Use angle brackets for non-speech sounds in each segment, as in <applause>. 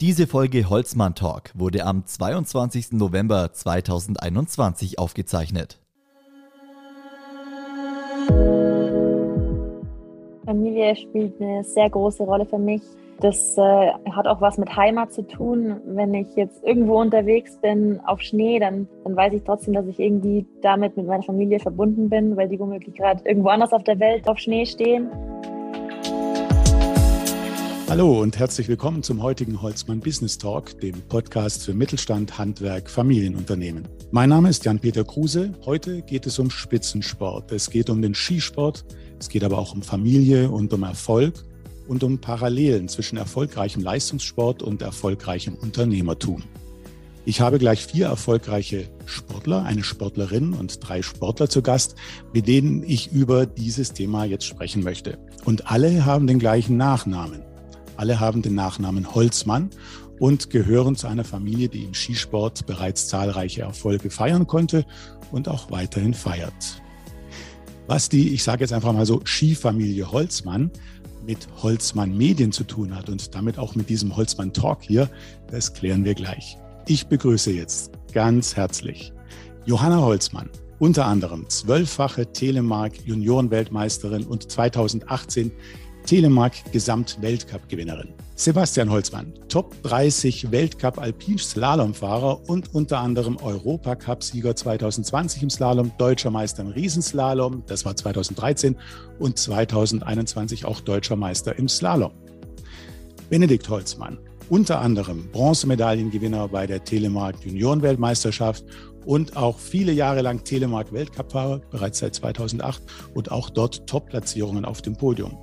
Diese Folge Holzmann Talk wurde am 22. November 2021 aufgezeichnet. Familie spielt eine sehr große Rolle für mich. Das äh, hat auch was mit Heimat zu tun. Wenn ich jetzt irgendwo unterwegs bin auf Schnee, dann, dann weiß ich trotzdem, dass ich irgendwie damit mit meiner Familie verbunden bin, weil die womöglich gerade irgendwo anders auf der Welt auf Schnee stehen. Hallo und herzlich willkommen zum heutigen Holzmann Business Talk, dem Podcast für Mittelstand, Handwerk, Familienunternehmen. Mein Name ist Jan-Peter Kruse. Heute geht es um Spitzensport. Es geht um den Skisport. Es geht aber auch um Familie und um Erfolg und um Parallelen zwischen erfolgreichem Leistungssport und erfolgreichem Unternehmertum. Ich habe gleich vier erfolgreiche Sportler, eine Sportlerin und drei Sportler zu Gast, mit denen ich über dieses Thema jetzt sprechen möchte. Und alle haben den gleichen Nachnamen. Alle haben den Nachnamen Holzmann und gehören zu einer Familie, die im Skisport bereits zahlreiche Erfolge feiern konnte und auch weiterhin feiert. Was die, ich sage jetzt einfach mal so, Skifamilie Holzmann mit Holzmann Medien zu tun hat und damit auch mit diesem Holzmann Talk hier, das klären wir gleich. Ich begrüße jetzt ganz herzlich Johanna Holzmann, unter anderem zwölffache Telemark Juniorenweltmeisterin und 2018 Telemark Gesamt-Weltcup-Gewinnerin. Sebastian Holzmann, Top 30 Weltcup Alpin-Slalomfahrer und unter anderem Europacup-Sieger 2020 im Slalom, deutscher Meister im Riesenslalom, das war 2013 und 2021 auch deutscher Meister im Slalom. Benedikt Holzmann, unter anderem Bronzemedaillengewinner bei der Telemark Juniorenweltmeisterschaft und auch viele Jahre lang Telemark Weltcup-Fahrer, bereits seit 2008 und auch dort Top-Platzierungen auf dem Podium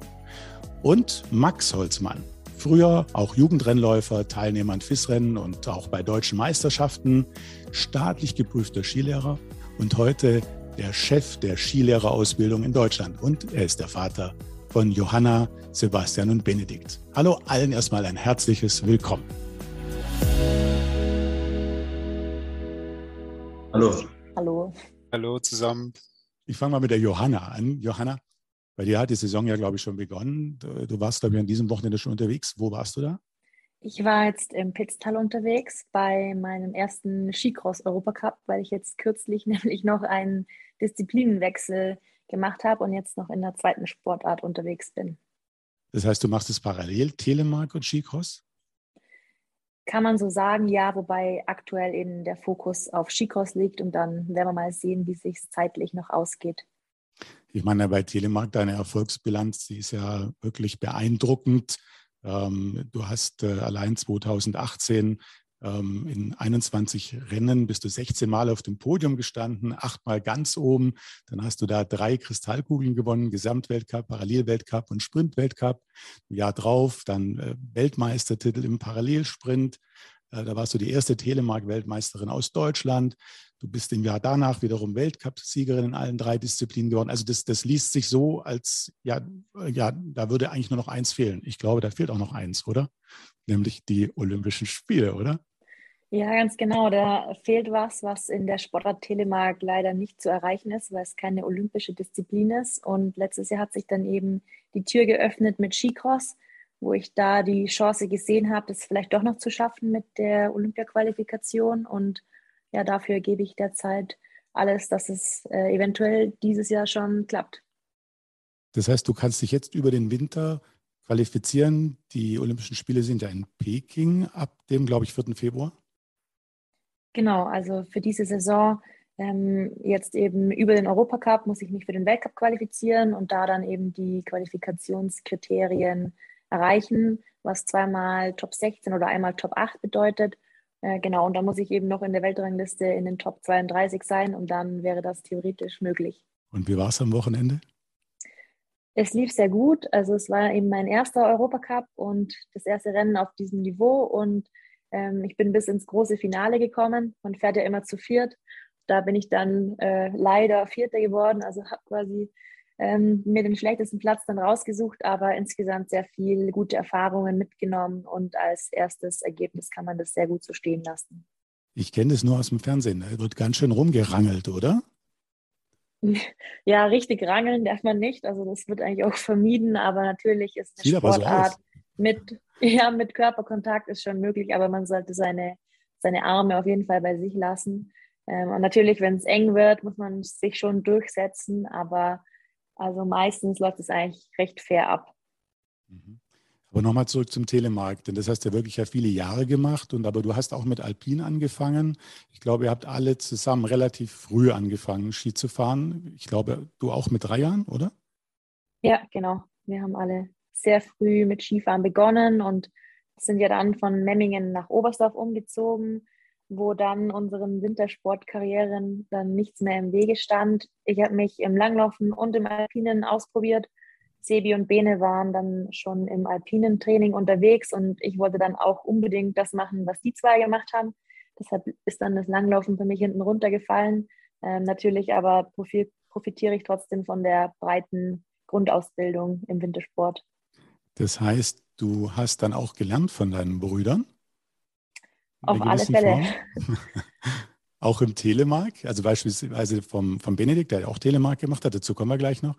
und Max Holzmann. Früher auch Jugendrennläufer, Teilnehmer an FIS-Rennen und auch bei deutschen Meisterschaften, staatlich geprüfter Skilehrer und heute der Chef der Skilehrerausbildung in Deutschland. Und er ist der Vater von Johanna, Sebastian und Benedikt. Hallo allen erstmal ein herzliches Willkommen. Hallo. Hallo. Hallo zusammen. Ich fange mal mit der Johanna an. Johanna, bei dir hat die Saison ja, glaube ich, schon begonnen. Du warst, glaube ich, an diesem Wochenende schon unterwegs. Wo warst du da? Ich war jetzt im Pitztal unterwegs bei meinem ersten Skicross-Europacup, weil ich jetzt kürzlich <laughs> nämlich noch einen Disziplinenwechsel gemacht habe und jetzt noch in der zweiten Sportart unterwegs bin. Das heißt, du machst es parallel, Telemark und Skicross? Kann man so sagen, ja, wobei aktuell eben der Fokus auf Skicross liegt und dann werden wir mal sehen, wie es sich zeitlich noch ausgeht. Ich meine, bei Telemark, deine Erfolgsbilanz, die ist ja wirklich beeindruckend. Ähm, du hast äh, allein 2018 ähm, in 21 Rennen bist du 16 Mal auf dem Podium gestanden, achtmal ganz oben. Dann hast du da drei Kristallkugeln gewonnen, Gesamtweltcup, Parallelweltcup und Sprintweltcup. Ein Jahr drauf dann äh, Weltmeistertitel im Parallelsprint. Äh, da warst du die erste Telemark-Weltmeisterin aus Deutschland. Du bist im Jahr danach wiederum Weltcup-Siegerin in allen drei Disziplinen geworden. Also das, das liest sich so, als ja, ja, da würde eigentlich nur noch eins fehlen. Ich glaube, da fehlt auch noch eins, oder? Nämlich die Olympischen Spiele, oder? Ja, ganz genau. Da fehlt was, was in der Sportart Telemark leider nicht zu erreichen ist, weil es keine olympische Disziplin ist. Und letztes Jahr hat sich dann eben die Tür geöffnet mit Skicross, wo ich da die Chance gesehen habe, das vielleicht doch noch zu schaffen mit der Olympia-Qualifikation. Und ja, dafür gebe ich derzeit alles, dass es äh, eventuell dieses Jahr schon klappt. Das heißt, du kannst dich jetzt über den Winter qualifizieren. Die Olympischen Spiele sind ja in Peking ab dem, glaube ich, 4. Februar. Genau, also für diese Saison ähm, jetzt eben über den Europacup muss ich mich für den Weltcup qualifizieren und da dann eben die Qualifikationskriterien erreichen, was zweimal Top 16 oder einmal Top 8 bedeutet. Äh, genau, und dann muss ich eben noch in der Weltrangliste in den Top 32 sein und dann wäre das theoretisch möglich. Und wie war es am Wochenende? Es lief sehr gut. Also es war eben mein erster Europacup und das erste Rennen auf diesem Niveau und ähm, ich bin bis ins große Finale gekommen. Man fährt ja immer zu viert. Da bin ich dann äh, leider Vierter geworden, also habe quasi ähm, mir den schlechtesten Platz dann rausgesucht, aber insgesamt sehr viel gute Erfahrungen mitgenommen und als erstes Ergebnis kann man das sehr gut so stehen lassen. Ich kenne das nur aus dem Fernsehen. Da wird ganz schön rumgerangelt, oder? <laughs> Ja, richtig rangeln darf man nicht. Also das wird eigentlich auch vermieden, aber natürlich ist eine Sieht Sportart. So mit, <laughs> ja, mit Körperkontakt ist schon möglich, aber man sollte seine, seine Arme auf jeden Fall bei sich lassen. Ähm, und natürlich, wenn es eng wird, muss man sich schon durchsetzen, aber also meistens läuft es eigentlich recht fair ab. Mhm. Aber nochmal zurück zum Telemarkt, denn das hast du ja wirklich ja viele Jahre gemacht und aber du hast auch mit Alpin angefangen. Ich glaube, ihr habt alle zusammen relativ früh angefangen, Ski zu fahren. Ich glaube, du auch mit drei Jahren, oder? Ja, genau. Wir haben alle sehr früh mit Skifahren begonnen und sind ja dann von Memmingen nach Oberstdorf umgezogen, wo dann unseren Wintersportkarrieren dann nichts mehr im Wege stand. Ich habe mich im Langlaufen und im Alpinen ausprobiert Sebi und Bene waren dann schon im alpinen Training unterwegs und ich wollte dann auch unbedingt das machen, was die zwei gemacht haben. Deshalb ist dann das Langlaufen für mich hinten runtergefallen. Ähm, natürlich aber profitiere ich trotzdem von der breiten Grundausbildung im Wintersport. Das heißt, du hast dann auch gelernt von deinen Brüdern? Auf alle Fälle. <laughs> auch im Telemark, also beispielsweise vom, vom Benedikt, der auch Telemark gemacht hat, dazu kommen wir gleich noch.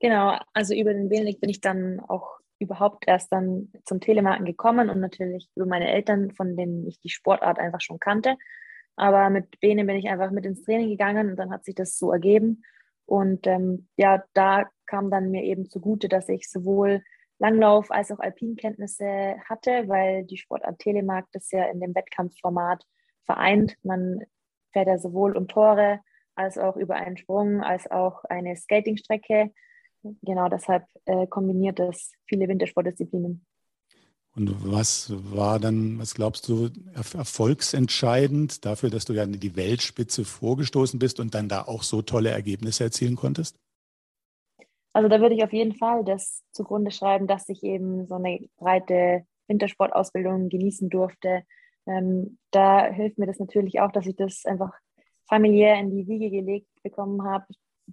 Genau, also über den Benedikt bin ich dann auch überhaupt erst dann zum Telemarken gekommen und natürlich über meine Eltern, von denen ich die Sportart einfach schon kannte. Aber mit Bene bin ich einfach mit ins Training gegangen und dann hat sich das so ergeben. Und ähm, ja, da kam dann mir eben zugute, dass ich sowohl Langlauf als auch Alpinkenntnisse hatte, weil die Sportart Telemark das ja in dem Wettkampfformat vereint. Man fährt ja sowohl um Tore als auch über einen Sprung, als auch eine Skatingstrecke genau deshalb äh, kombiniert es viele Wintersportdisziplinen. Und was war dann, was glaubst du, erfolgsentscheidend dafür, dass du ja in die Weltspitze vorgestoßen bist und dann da auch so tolle Ergebnisse erzielen konntest? Also da würde ich auf jeden Fall das zugrunde schreiben, dass ich eben so eine breite Wintersportausbildung genießen durfte. Ähm, da hilft mir das natürlich auch, dass ich das einfach familiär in die Wiege gelegt bekommen habe,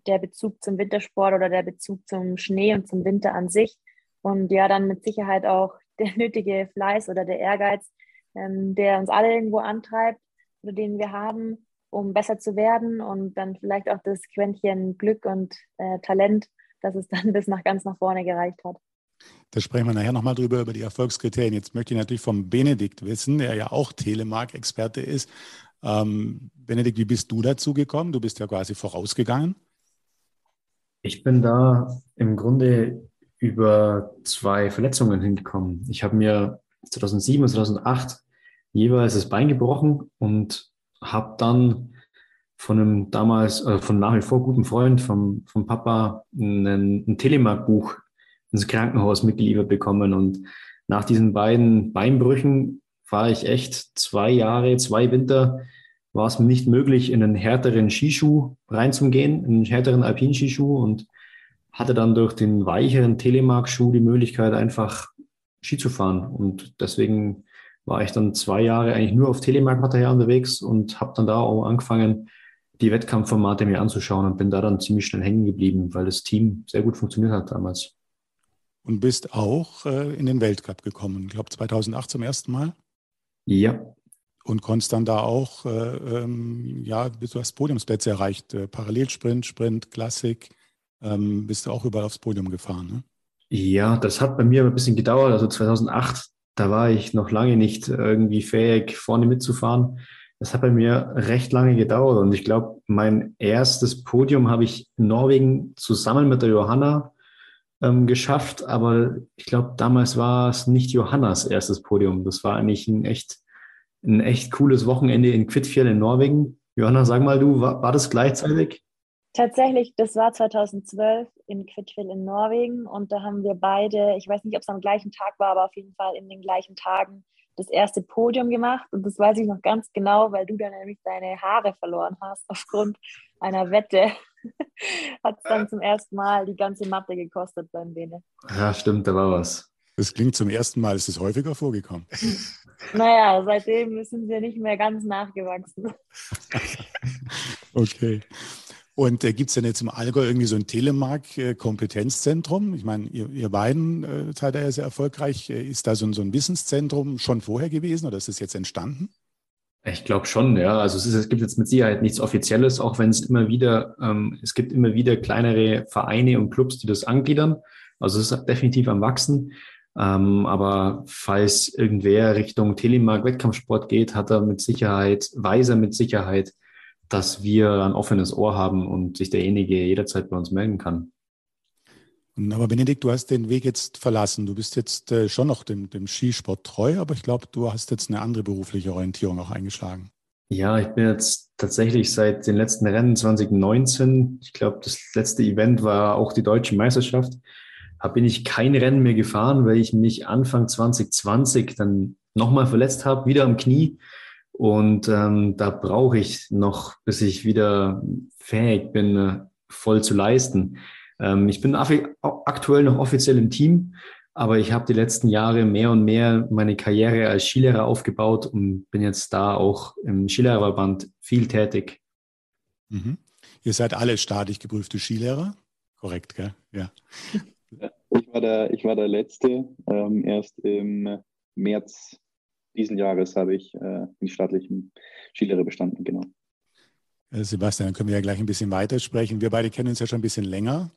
der Bezug zum Wintersport oder der Bezug zum Schnee und zum Winter an sich. Und ja, dann mit Sicherheit auch <laughs> der nötige Fleiß oder der Ehrgeiz, ähm, der uns alle irgendwo antreibt oder den wir haben, um besser zu werden und dann vielleicht auch das Quäntchen Glück und äh, Talent, dass es dann <laughs> bis nach ganz nach vorne gereicht hat. Da sprechen wir nachher nochmal drüber, über die Erfolgskriterien. Jetzt möchte ich natürlich vom Benedikt wissen, der ja auch Telemark-Experte ist. Ähm, Benedikt, wie bist du dazu gekommen? Du bist ja quasi vorausgegangen. Ich bin da im Grunde über zwei Verletzungen hingekommen. Ich habe mir 2007 und 2008 jeweils das Bein gebrochen und habe dann von einem damals, äh, von nach wie vor guten Freund vom, vom Papa ein, ein Telemark-Buch ins Krankenhaus mitgeliefert bekommen. Und nach diesen beiden Beinbrüchen war ich echt zwei Jahre, zwei Winter war es mir nicht möglich, in einen härteren Skischuh reinzugehen, in einen härteren Alpinskischuh und hatte dann durch den weicheren Telemark-Schuh die Möglichkeit, einfach Ski zu fahren. Und deswegen war ich dann zwei Jahre eigentlich nur auf Telemark-Material unterwegs und habe dann da auch angefangen, die Wettkampfformate mir anzuschauen und bin da dann ziemlich schnell hängen geblieben, weil das Team sehr gut funktioniert hat damals. Und bist auch äh, in den Weltcup gekommen, ich glaube 2008 zum ersten Mal? Ja, und konntest dann da auch, äh, ähm, ja, du hast Podiumsplätze erreicht, äh, Parallelsprint, Sprint, Klassik, ähm, bist du auch überall aufs Podium gefahren, ne? Ja, das hat bei mir ein bisschen gedauert. Also 2008, da war ich noch lange nicht irgendwie fähig, vorne mitzufahren. Das hat bei mir recht lange gedauert und ich glaube, mein erstes Podium habe ich in Norwegen zusammen mit der Johanna ähm, geschafft, aber ich glaube, damals war es nicht Johannas erstes Podium. Das war eigentlich ein echt ein echt cooles Wochenende in Quidfjell in Norwegen. Johanna, sag mal du, war, war das gleichzeitig? Tatsächlich, das war 2012 in Quidfjell in Norwegen und da haben wir beide, ich weiß nicht, ob es am gleichen Tag war, aber auf jeden Fall in den gleichen Tagen das erste Podium gemacht und das weiß ich noch ganz genau, weil du dann nämlich deine Haare verloren hast <laughs> aufgrund einer Wette. <laughs> Hat es dann zum ersten Mal die ganze Matte gekostet beim Bene. Ja, stimmt, da war was. Das klingt zum ersten Mal, ist es häufiger vorgekommen. <laughs> Naja, seitdem sind wir nicht mehr ganz nachgewachsen. okay. Und äh, gibt es denn jetzt im Allgäu irgendwie so ein Telemark-Kompetenzzentrum? Ich meine, ihr, ihr beiden äh, seid ja sehr erfolgreich. Äh, ist da so ein, so ein Wissenszentrum schon vorher gewesen oder ist es jetzt entstanden? Ich glaube schon, ja. Also es, ist, es, gibt jetzt mit Sicherheit nichts Offizielles, auch wenn es immer wieder, ähm, es gibt immer wieder kleinere Vereine und Clubs, die das angliedern. Also es ist definitiv am Wachsen. Ähm, aber falls irgendwer Richtung Telemark Wettkampfsport geht, hat er mit Sicherheit, weiß er mit Sicherheit, dass wir ein offenes Ohr haben und sich derjenige jederzeit bei uns melden kann. Aber Benedikt, du hast den Weg jetzt verlassen. Du bist jetzt äh, schon noch dem, dem Skisport treu, aber ich glaube, du hast jetzt eine andere berufliche Orientierung auch eingeschlagen. Ja, ich bin jetzt tatsächlich seit den letzten Rennen 2019, ich glaube, das letzte Event war auch die deutsche Meisterschaft, da bin ich kein Rennen mehr gefahren, weil ich mich Anfang 2020 dann nochmal verletzt habe, wieder am Knie. Und ähm, da brauche ich noch, bis ich wieder fähig bin, äh, voll zu leisten. Ähm, ich bin aktuell noch offiziell im Team, aber ich habe die letzten Jahre mehr und mehr meine Karriere als Skilehrer aufgebaut und bin jetzt da auch im Skilehrerverband viel tätig. Mhm. Ihr seid alle staatlich geprüfte Skilehrer? Korrekt, gell? Ja. <laughs> Ich war der, ich war der Letzte. Ähm, erst im März diesen Jahres habe ich äh, den staatlichen Skilehrer bestanden, genau. Äh, Sebastian, dann können wir ja gleich ein bisschen weitersprechen. Wir beide kennen uns ja schon ein bisschen länger.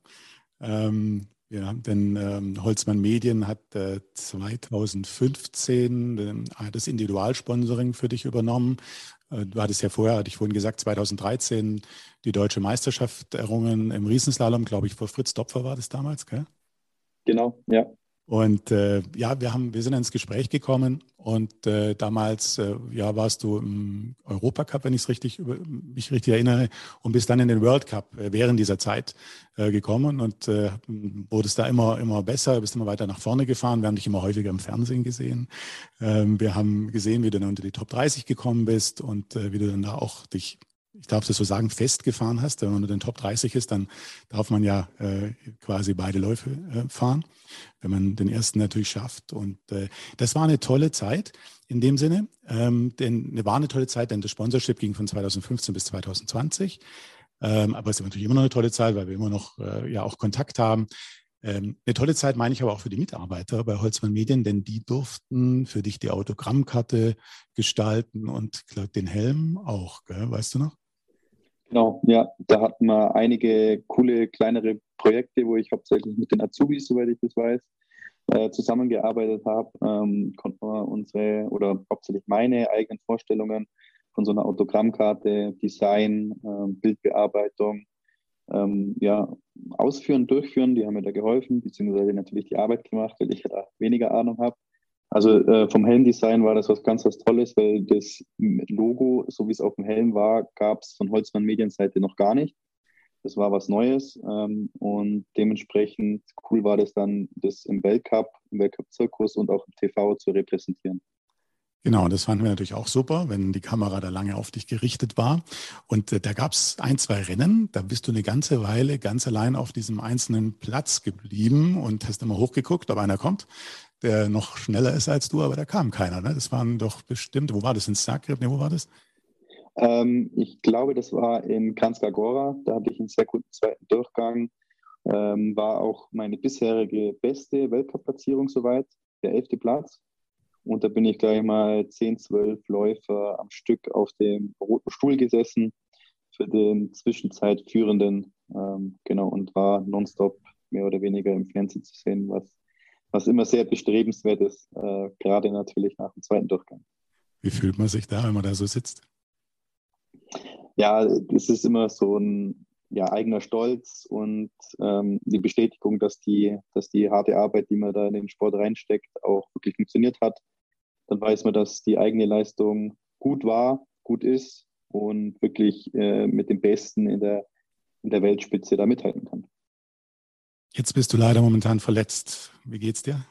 Ähm, ja, denn ähm, Holzmann Medien hat äh, 2015 äh, das Individualsponsoring für dich übernommen. Äh, du hattest ja vorher, hatte ich vorhin gesagt, 2013 die deutsche Meisterschaft errungen im Riesenslalom, glaube ich, vor Fritz Dopfer war das damals, gell? Genau, ja. Und äh, ja, wir haben, wir sind ins Gespräch gekommen und äh, damals äh, ja, warst du im Europacup, wenn ich es richtig mich richtig erinnere, und bist dann in den World Cup äh, während dieser Zeit äh, gekommen und äh, wurdest da immer immer besser, bist immer weiter nach vorne gefahren. Wir haben dich immer häufiger im Fernsehen gesehen. Ähm, wir haben gesehen, wie du dann unter die Top 30 gekommen bist und äh, wie du dann da auch dich ich darf das so sagen, festgefahren hast. Wenn man unter den Top 30 ist, dann darf man ja äh, quasi beide Läufe äh, fahren, wenn man den ersten natürlich schafft. Und äh, das war eine tolle Zeit in dem Sinne. Ähm, denn eine war eine tolle Zeit, denn das Sponsorship ging von 2015 bis 2020. Ähm, aber es ist natürlich immer noch eine tolle Zeit, weil wir immer noch äh, ja auch Kontakt haben. Ähm, eine tolle Zeit meine ich aber auch für die Mitarbeiter bei Holzmann Medien, denn die durften für dich die Autogrammkarte gestalten und den Helm auch, gell? weißt du noch? Genau, ja, da hatten wir einige coole kleinere Projekte, wo ich hauptsächlich mit den Azubis, soweit ich das weiß, äh, zusammengearbeitet habe. Ähm, konnten wir unsere oder hauptsächlich meine eigenen Vorstellungen von so einer Autogrammkarte, Design, äh, Bildbearbeitung, ähm, ja, ausführen, durchführen. Die haben mir da geholfen, beziehungsweise natürlich die Arbeit gemacht, weil ich da weniger Ahnung habe. Also äh, vom Helmdesign war das was ganz was Tolles, weil das Logo, so wie es auf dem Helm war, gab es von Holzmann Medienseite noch gar nicht. Das war was Neues ähm, und dementsprechend cool war das dann, das im Weltcup, im Weltcup-Zirkus und auch im TV zu repräsentieren. Genau, das fanden wir natürlich auch super, wenn die Kamera da lange auf dich gerichtet war. Und äh, da gab es ein, zwei Rennen, da bist du eine ganze Weile ganz allein auf diesem einzelnen Platz geblieben und hast immer hochgeguckt, ob einer kommt der noch schneller ist als du, aber da kam keiner. Ne? Das waren doch bestimmt, wo war das? In Zagreb? Ne, wo war das? Ähm, ich glaube, das war in Kranjska Gora. Da hatte ich einen sehr guten zweiten Durchgang. Ähm, war auch meine bisherige beste Weltcup-Platzierung soweit, der elfte Platz. Und da bin ich gleich mal 10, 12 Läufer am Stück auf dem roten Stuhl gesessen für den Zwischenzeitführenden. Ähm, genau, und war nonstop mehr oder weniger im Fernsehen zu sehen, was was immer sehr bestrebenswert ist, äh, gerade natürlich nach dem zweiten Durchgang. Wie fühlt man sich da, wenn man da so sitzt? Ja, es ist immer so ein ja, eigener Stolz und ähm, die Bestätigung, dass die, dass die harte Arbeit, die man da in den Sport reinsteckt, auch wirklich funktioniert hat. Dann weiß man, dass die eigene Leistung gut war, gut ist und wirklich äh, mit dem Besten in der, in der Weltspitze da mithalten kann. Jetzt bist du leider momentan verletzt. Wie geht's dir?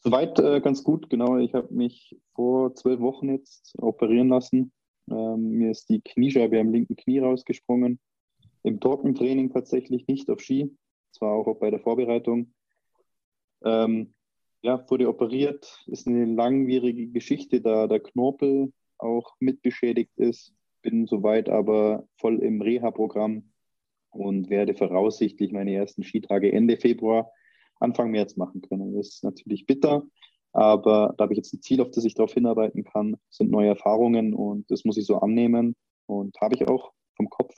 Soweit äh, ganz gut, genau. Ich habe mich vor zwölf Wochen jetzt operieren lassen. Ähm, mir ist die Kniescheibe am linken Knie rausgesprungen. Im Trockentraining tatsächlich nicht auf Ski, zwar auch bei der Vorbereitung. Ähm, ja, wurde operiert, ist eine langwierige Geschichte, da der Knorpel auch mitbeschädigt ist. Bin soweit aber voll im Reha-Programm und werde voraussichtlich meine ersten Skitage Ende Februar, Anfang März machen können. Das ist natürlich bitter, aber da habe ich jetzt ein Ziel, auf das ich darauf hinarbeiten kann. Sind neue Erfahrungen und das muss ich so annehmen und habe ich auch vom Kopf.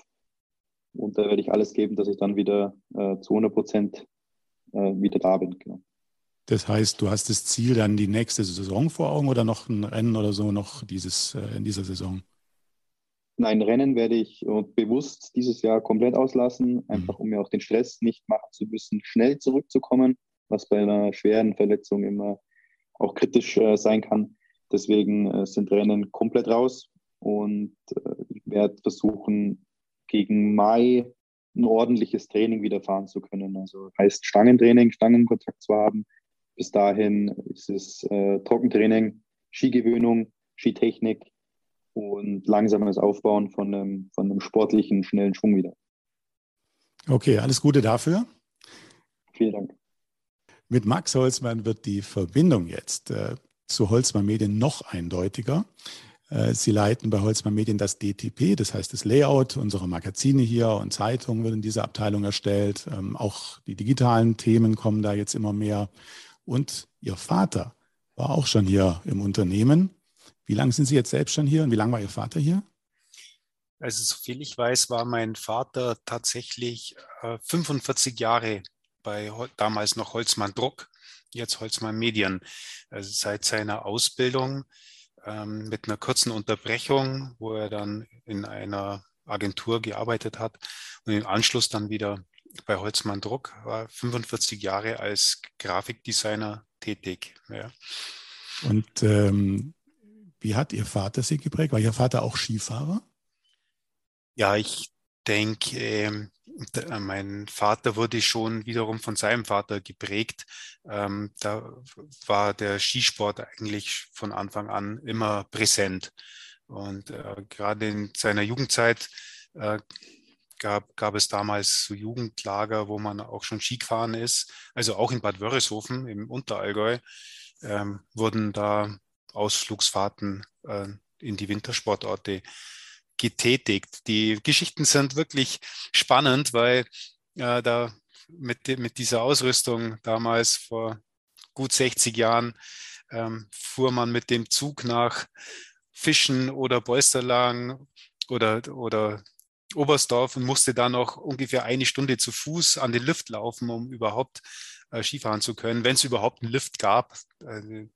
Und da werde ich alles geben, dass ich dann wieder äh, zu 100 Prozent äh, wieder da bin. Genau. Das heißt, du hast das Ziel dann die nächste Saison vor Augen oder noch ein Rennen oder so noch dieses, äh, in dieser Saison? Nein, Rennen werde ich bewusst dieses Jahr komplett auslassen, einfach um mir auch den Stress nicht machen zu müssen, schnell zurückzukommen, was bei einer schweren Verletzung immer auch kritisch äh, sein kann. Deswegen äh, sind Rennen komplett raus und äh, ich werde versuchen, gegen Mai ein ordentliches Training wieder fahren zu können. Also heißt Stangentraining, Stangenkontakt zu haben. Bis dahin ist es äh, Trockentraining, Skigewöhnung, Skitechnik und langsames Aufbauen von einem, von einem sportlichen, schnellen Schwung wieder. Okay, alles Gute dafür. Vielen Dank. Mit Max Holzmann wird die Verbindung jetzt äh, zu Holzmann Medien noch eindeutiger. Äh, Sie leiten bei Holzmann Medien das DTP, das heißt das Layout unserer Magazine hier und Zeitungen wird in dieser Abteilung erstellt. Ähm, auch die digitalen Themen kommen da jetzt immer mehr. Und Ihr Vater war auch schon hier im Unternehmen. Wie lange sind Sie jetzt selbst schon hier und wie lange war Ihr Vater hier? Also soviel ich weiß, war mein Vater tatsächlich äh, 45 Jahre bei damals noch Holzmann Druck, jetzt Holzmann Medien. Also seit seiner Ausbildung ähm, mit einer kurzen Unterbrechung, wo er dann in einer Agentur gearbeitet hat und im Anschluss dann wieder bei Holzmann Druck, war 45 Jahre als Grafikdesigner tätig. Ja. Und ähm, wie hat Ihr Vater Sie geprägt? War Ihr Vater auch Skifahrer? Ja, ich denke, ähm, äh, mein Vater wurde schon wiederum von seinem Vater geprägt. Ähm, da war der Skisport eigentlich von Anfang an immer präsent. Und äh, gerade in seiner Jugendzeit äh, gab, gab es damals so Jugendlager, wo man auch schon Ski gefahren ist. Also auch in Bad Wörishofen im Unterallgäu ähm, wurden da Ausflugsfahrten äh, in die Wintersportorte getätigt. Die Geschichten sind wirklich spannend, weil äh, da mit, mit dieser Ausrüstung damals vor gut 60 Jahren ähm, fuhr man mit dem Zug nach Fischen oder Bolsterlagen oder, oder Oberstdorf und musste da noch ungefähr eine Stunde zu Fuß an den Lift laufen, um überhaupt äh, Skifahren zu können, wenn es überhaupt einen Lift gab. Äh,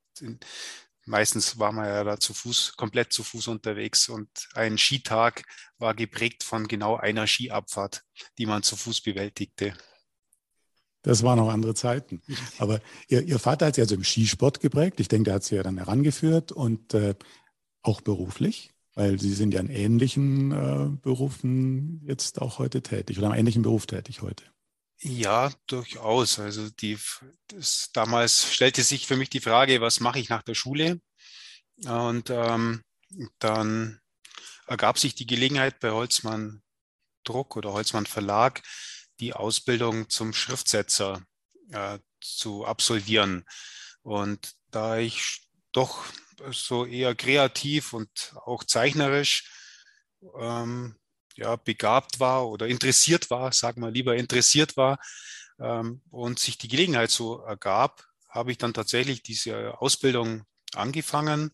meistens war man ja da zu Fuß, komplett zu Fuß unterwegs und ein Skitag war geprägt von genau einer Skiabfahrt, die man zu Fuß bewältigte. Das waren noch andere Zeiten. <laughs> Aber ihr, ihr Vater hat sie also im Skisport geprägt. Ich denke, der hat sie ja dann herangeführt und äh, auch beruflich, weil Sie sind ja in ähnlichen äh, Berufen jetzt auch heute tätig oder im ähnlichen Beruf tätig heute. Ja, durchaus. Also die, das, damals stellte sich für mich die Frage, was mache ich nach der Schule? Und ähm, dann ergab sich die Gelegenheit bei Holzmann Druck oder Holzmann Verlag, die Ausbildung zum Schriftsetzer äh, zu absolvieren. Und da ich doch so eher kreativ und auch zeichnerisch ähm, ja, begabt war oder interessiert war, sagen wir lieber interessiert war ähm, und sich die Gelegenheit so ergab, habe ich dann tatsächlich diese Ausbildung angefangen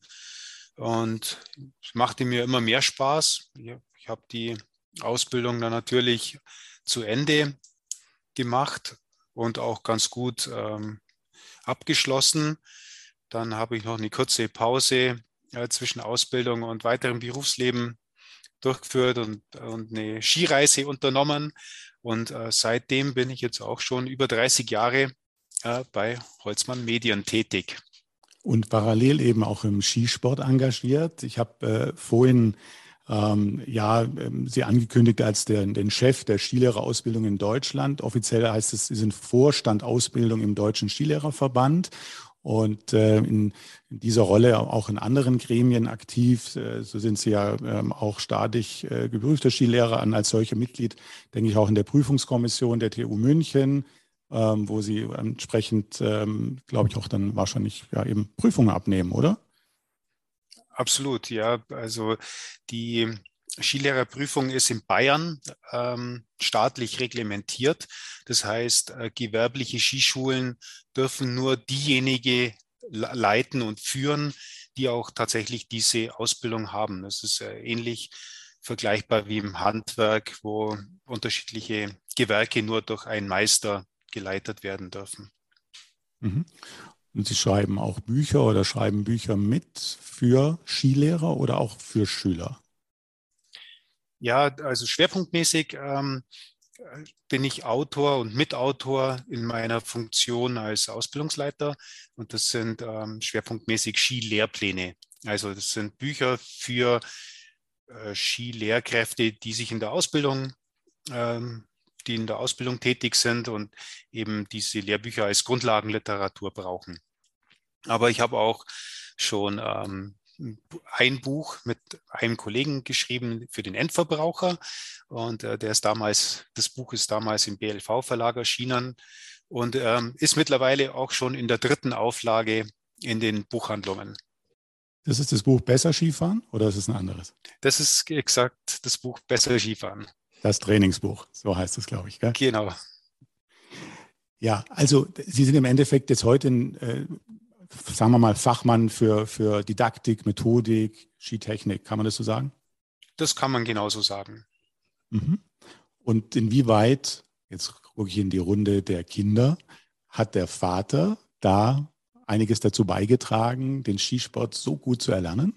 und es machte mir immer mehr Spaß. Ich, ich habe die Ausbildung dann natürlich zu Ende gemacht und auch ganz gut ähm, abgeschlossen. Dann habe ich noch eine kurze Pause äh, zwischen Ausbildung und weiterem Berufsleben durchgeführt und, und eine Skireise unternommen. Und äh, seitdem bin ich jetzt auch schon über 30 Jahre äh, bei Holzmann Medien tätig. Und parallel eben auch im Skisport engagiert. Ich habe äh, vorhin ähm, ja, ähm, Sie angekündigt als der, den Chef der Skilehrerausbildung in Deutschland. Offiziell heißt es, Sie sind Vorstand Ausbildung im Deutschen Skilehrerverband und äh, in, in, dieser Rolle auch in anderen Gremien aktiv. Äh, so sind Sie ja ähm, auch staatlich äh, geprüfter Skilehrer an als solche Mitglied, denke ich auch in der Prüfungskommission der TU München, ähm, wo Sie entsprechend, ähm, glaube ich, auch dann wahrscheinlich ja eben Prüfungen abnehmen, oder? Absolut, ja. Also die Skilehrerprüfung ist in Bayern ähm, staatlich reglementiert. Das heißt, äh, gewerbliche Skischulen dürfen nur diejenige leiten und führen, die auch tatsächlich diese Ausbildung haben. Das ist äh, ähnlich vergleichbar wie im Handwerk, wo unterschiedliche Gewerke nur durch einen Meister geleitet werden dürfen. Mhm. Und Sie schreiben auch Bücher oder schreiben Bücher mit für Skilehrer oder auch für Schüler? Ja, also schwerpunktmäßig ähm, bin ich Autor und Mitautor in meiner Funktion als Ausbildungsleiter und das sind ähm, schwerpunktmäßig Skilehrpläne. Also das sind Bücher für äh, Skilehrkräfte, die sich in der Ausbildung, ähm, die in der Ausbildung tätig sind und eben diese Lehrbücher als Grundlagenliteratur brauchen. Aber ich habe auch schon ähm, ein Buch mit einem Kollegen geschrieben für den Endverbraucher. Und äh, der ist damals, das Buch ist damals im BLV-Verlag erschienen und ähm, ist mittlerweile auch schon in der dritten Auflage in den Buchhandlungen. Das ist das Buch Besser Skifahren oder ist es ein anderes? Das ist exakt das Buch Besser Skifahren. Das Trainingsbuch, so heißt es, glaube ich. Gell? Genau. Ja, also Sie sind im Endeffekt jetzt heute ein äh, sagen wir mal, Fachmann für, für Didaktik, Methodik, Skitechnik. Kann man das so sagen? Das kann man genauso sagen. Mhm. Und inwieweit, jetzt gucke ich in die Runde der Kinder, hat der Vater da einiges dazu beigetragen, den Skisport so gut zu erlernen?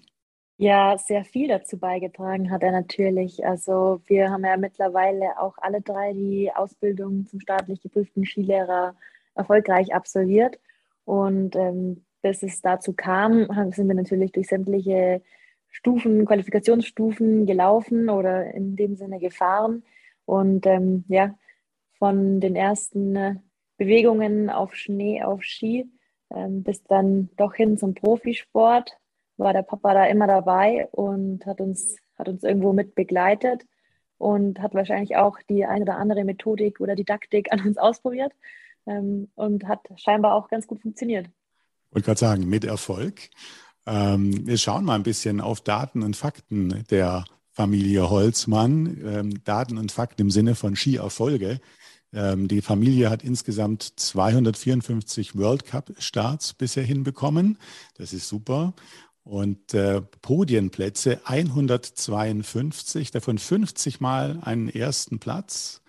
Ja, sehr viel dazu beigetragen hat er natürlich. Also wir haben ja mittlerweile auch alle drei die Ausbildung zum staatlich geprüften Skilehrer erfolgreich absolviert. Und ähm, bis es dazu kam, sind wir natürlich durch sämtliche Stufen, Qualifikationsstufen gelaufen oder in dem Sinne gefahren. Und ähm, ja, von den ersten äh, Bewegungen auf Schnee, auf Ski, ähm, bis dann doch hin zum Profisport, war der Papa da immer dabei und hat uns, hat uns irgendwo mit begleitet und hat wahrscheinlich auch die eine oder andere Methodik oder Didaktik an uns ausprobiert ähm, und hat scheinbar auch ganz gut funktioniert wollte gerade sagen, mit Erfolg. Ähm, wir schauen mal ein bisschen auf Daten und Fakten der Familie Holzmann. Ähm, Daten und Fakten im Sinne von Skierfolge. Ähm, die Familie hat insgesamt 254 World Cup-Starts bisher hinbekommen. Das ist super. Und äh, Podienplätze 152, davon 50 Mal einen ersten Platz.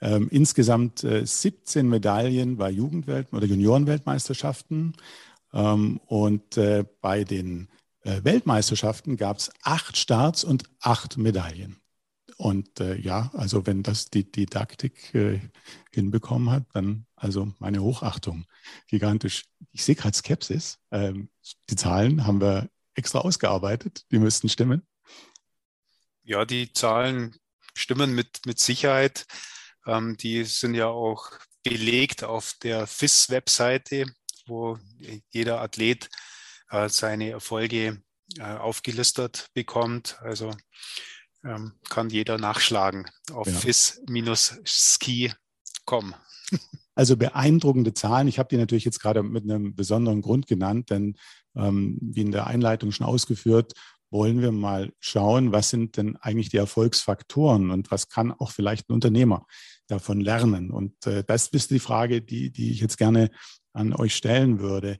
Ähm, insgesamt äh, 17 Medaillen bei Jugendwelt- oder Juniorenweltmeisterschaften. Ähm, und äh, bei den äh, Weltmeisterschaften gab es acht Starts und acht Medaillen. Und äh, ja, also wenn das die Didaktik äh, hinbekommen hat, dann also meine Hochachtung. Gigantisch. Ich sehe gerade Skepsis. Ähm, die Zahlen haben wir extra ausgearbeitet. Die müssten stimmen. Ja, die Zahlen stimmen mit, mit Sicherheit. Ähm, die sind ja auch belegt auf der FIS-Webseite wo jeder Athlet äh, seine Erfolge äh, aufgelistet bekommt. Also ähm, kann jeder nachschlagen auf ja. fis-ski.com. Also beeindruckende Zahlen. Ich habe die natürlich jetzt gerade mit einem besonderen Grund genannt, denn ähm, wie in der Einleitung schon ausgeführt, wollen wir mal schauen, was sind denn eigentlich die Erfolgsfaktoren und was kann auch vielleicht ein Unternehmer davon lernen. Und äh, das ist die Frage, die, die ich jetzt gerne an euch stellen würde.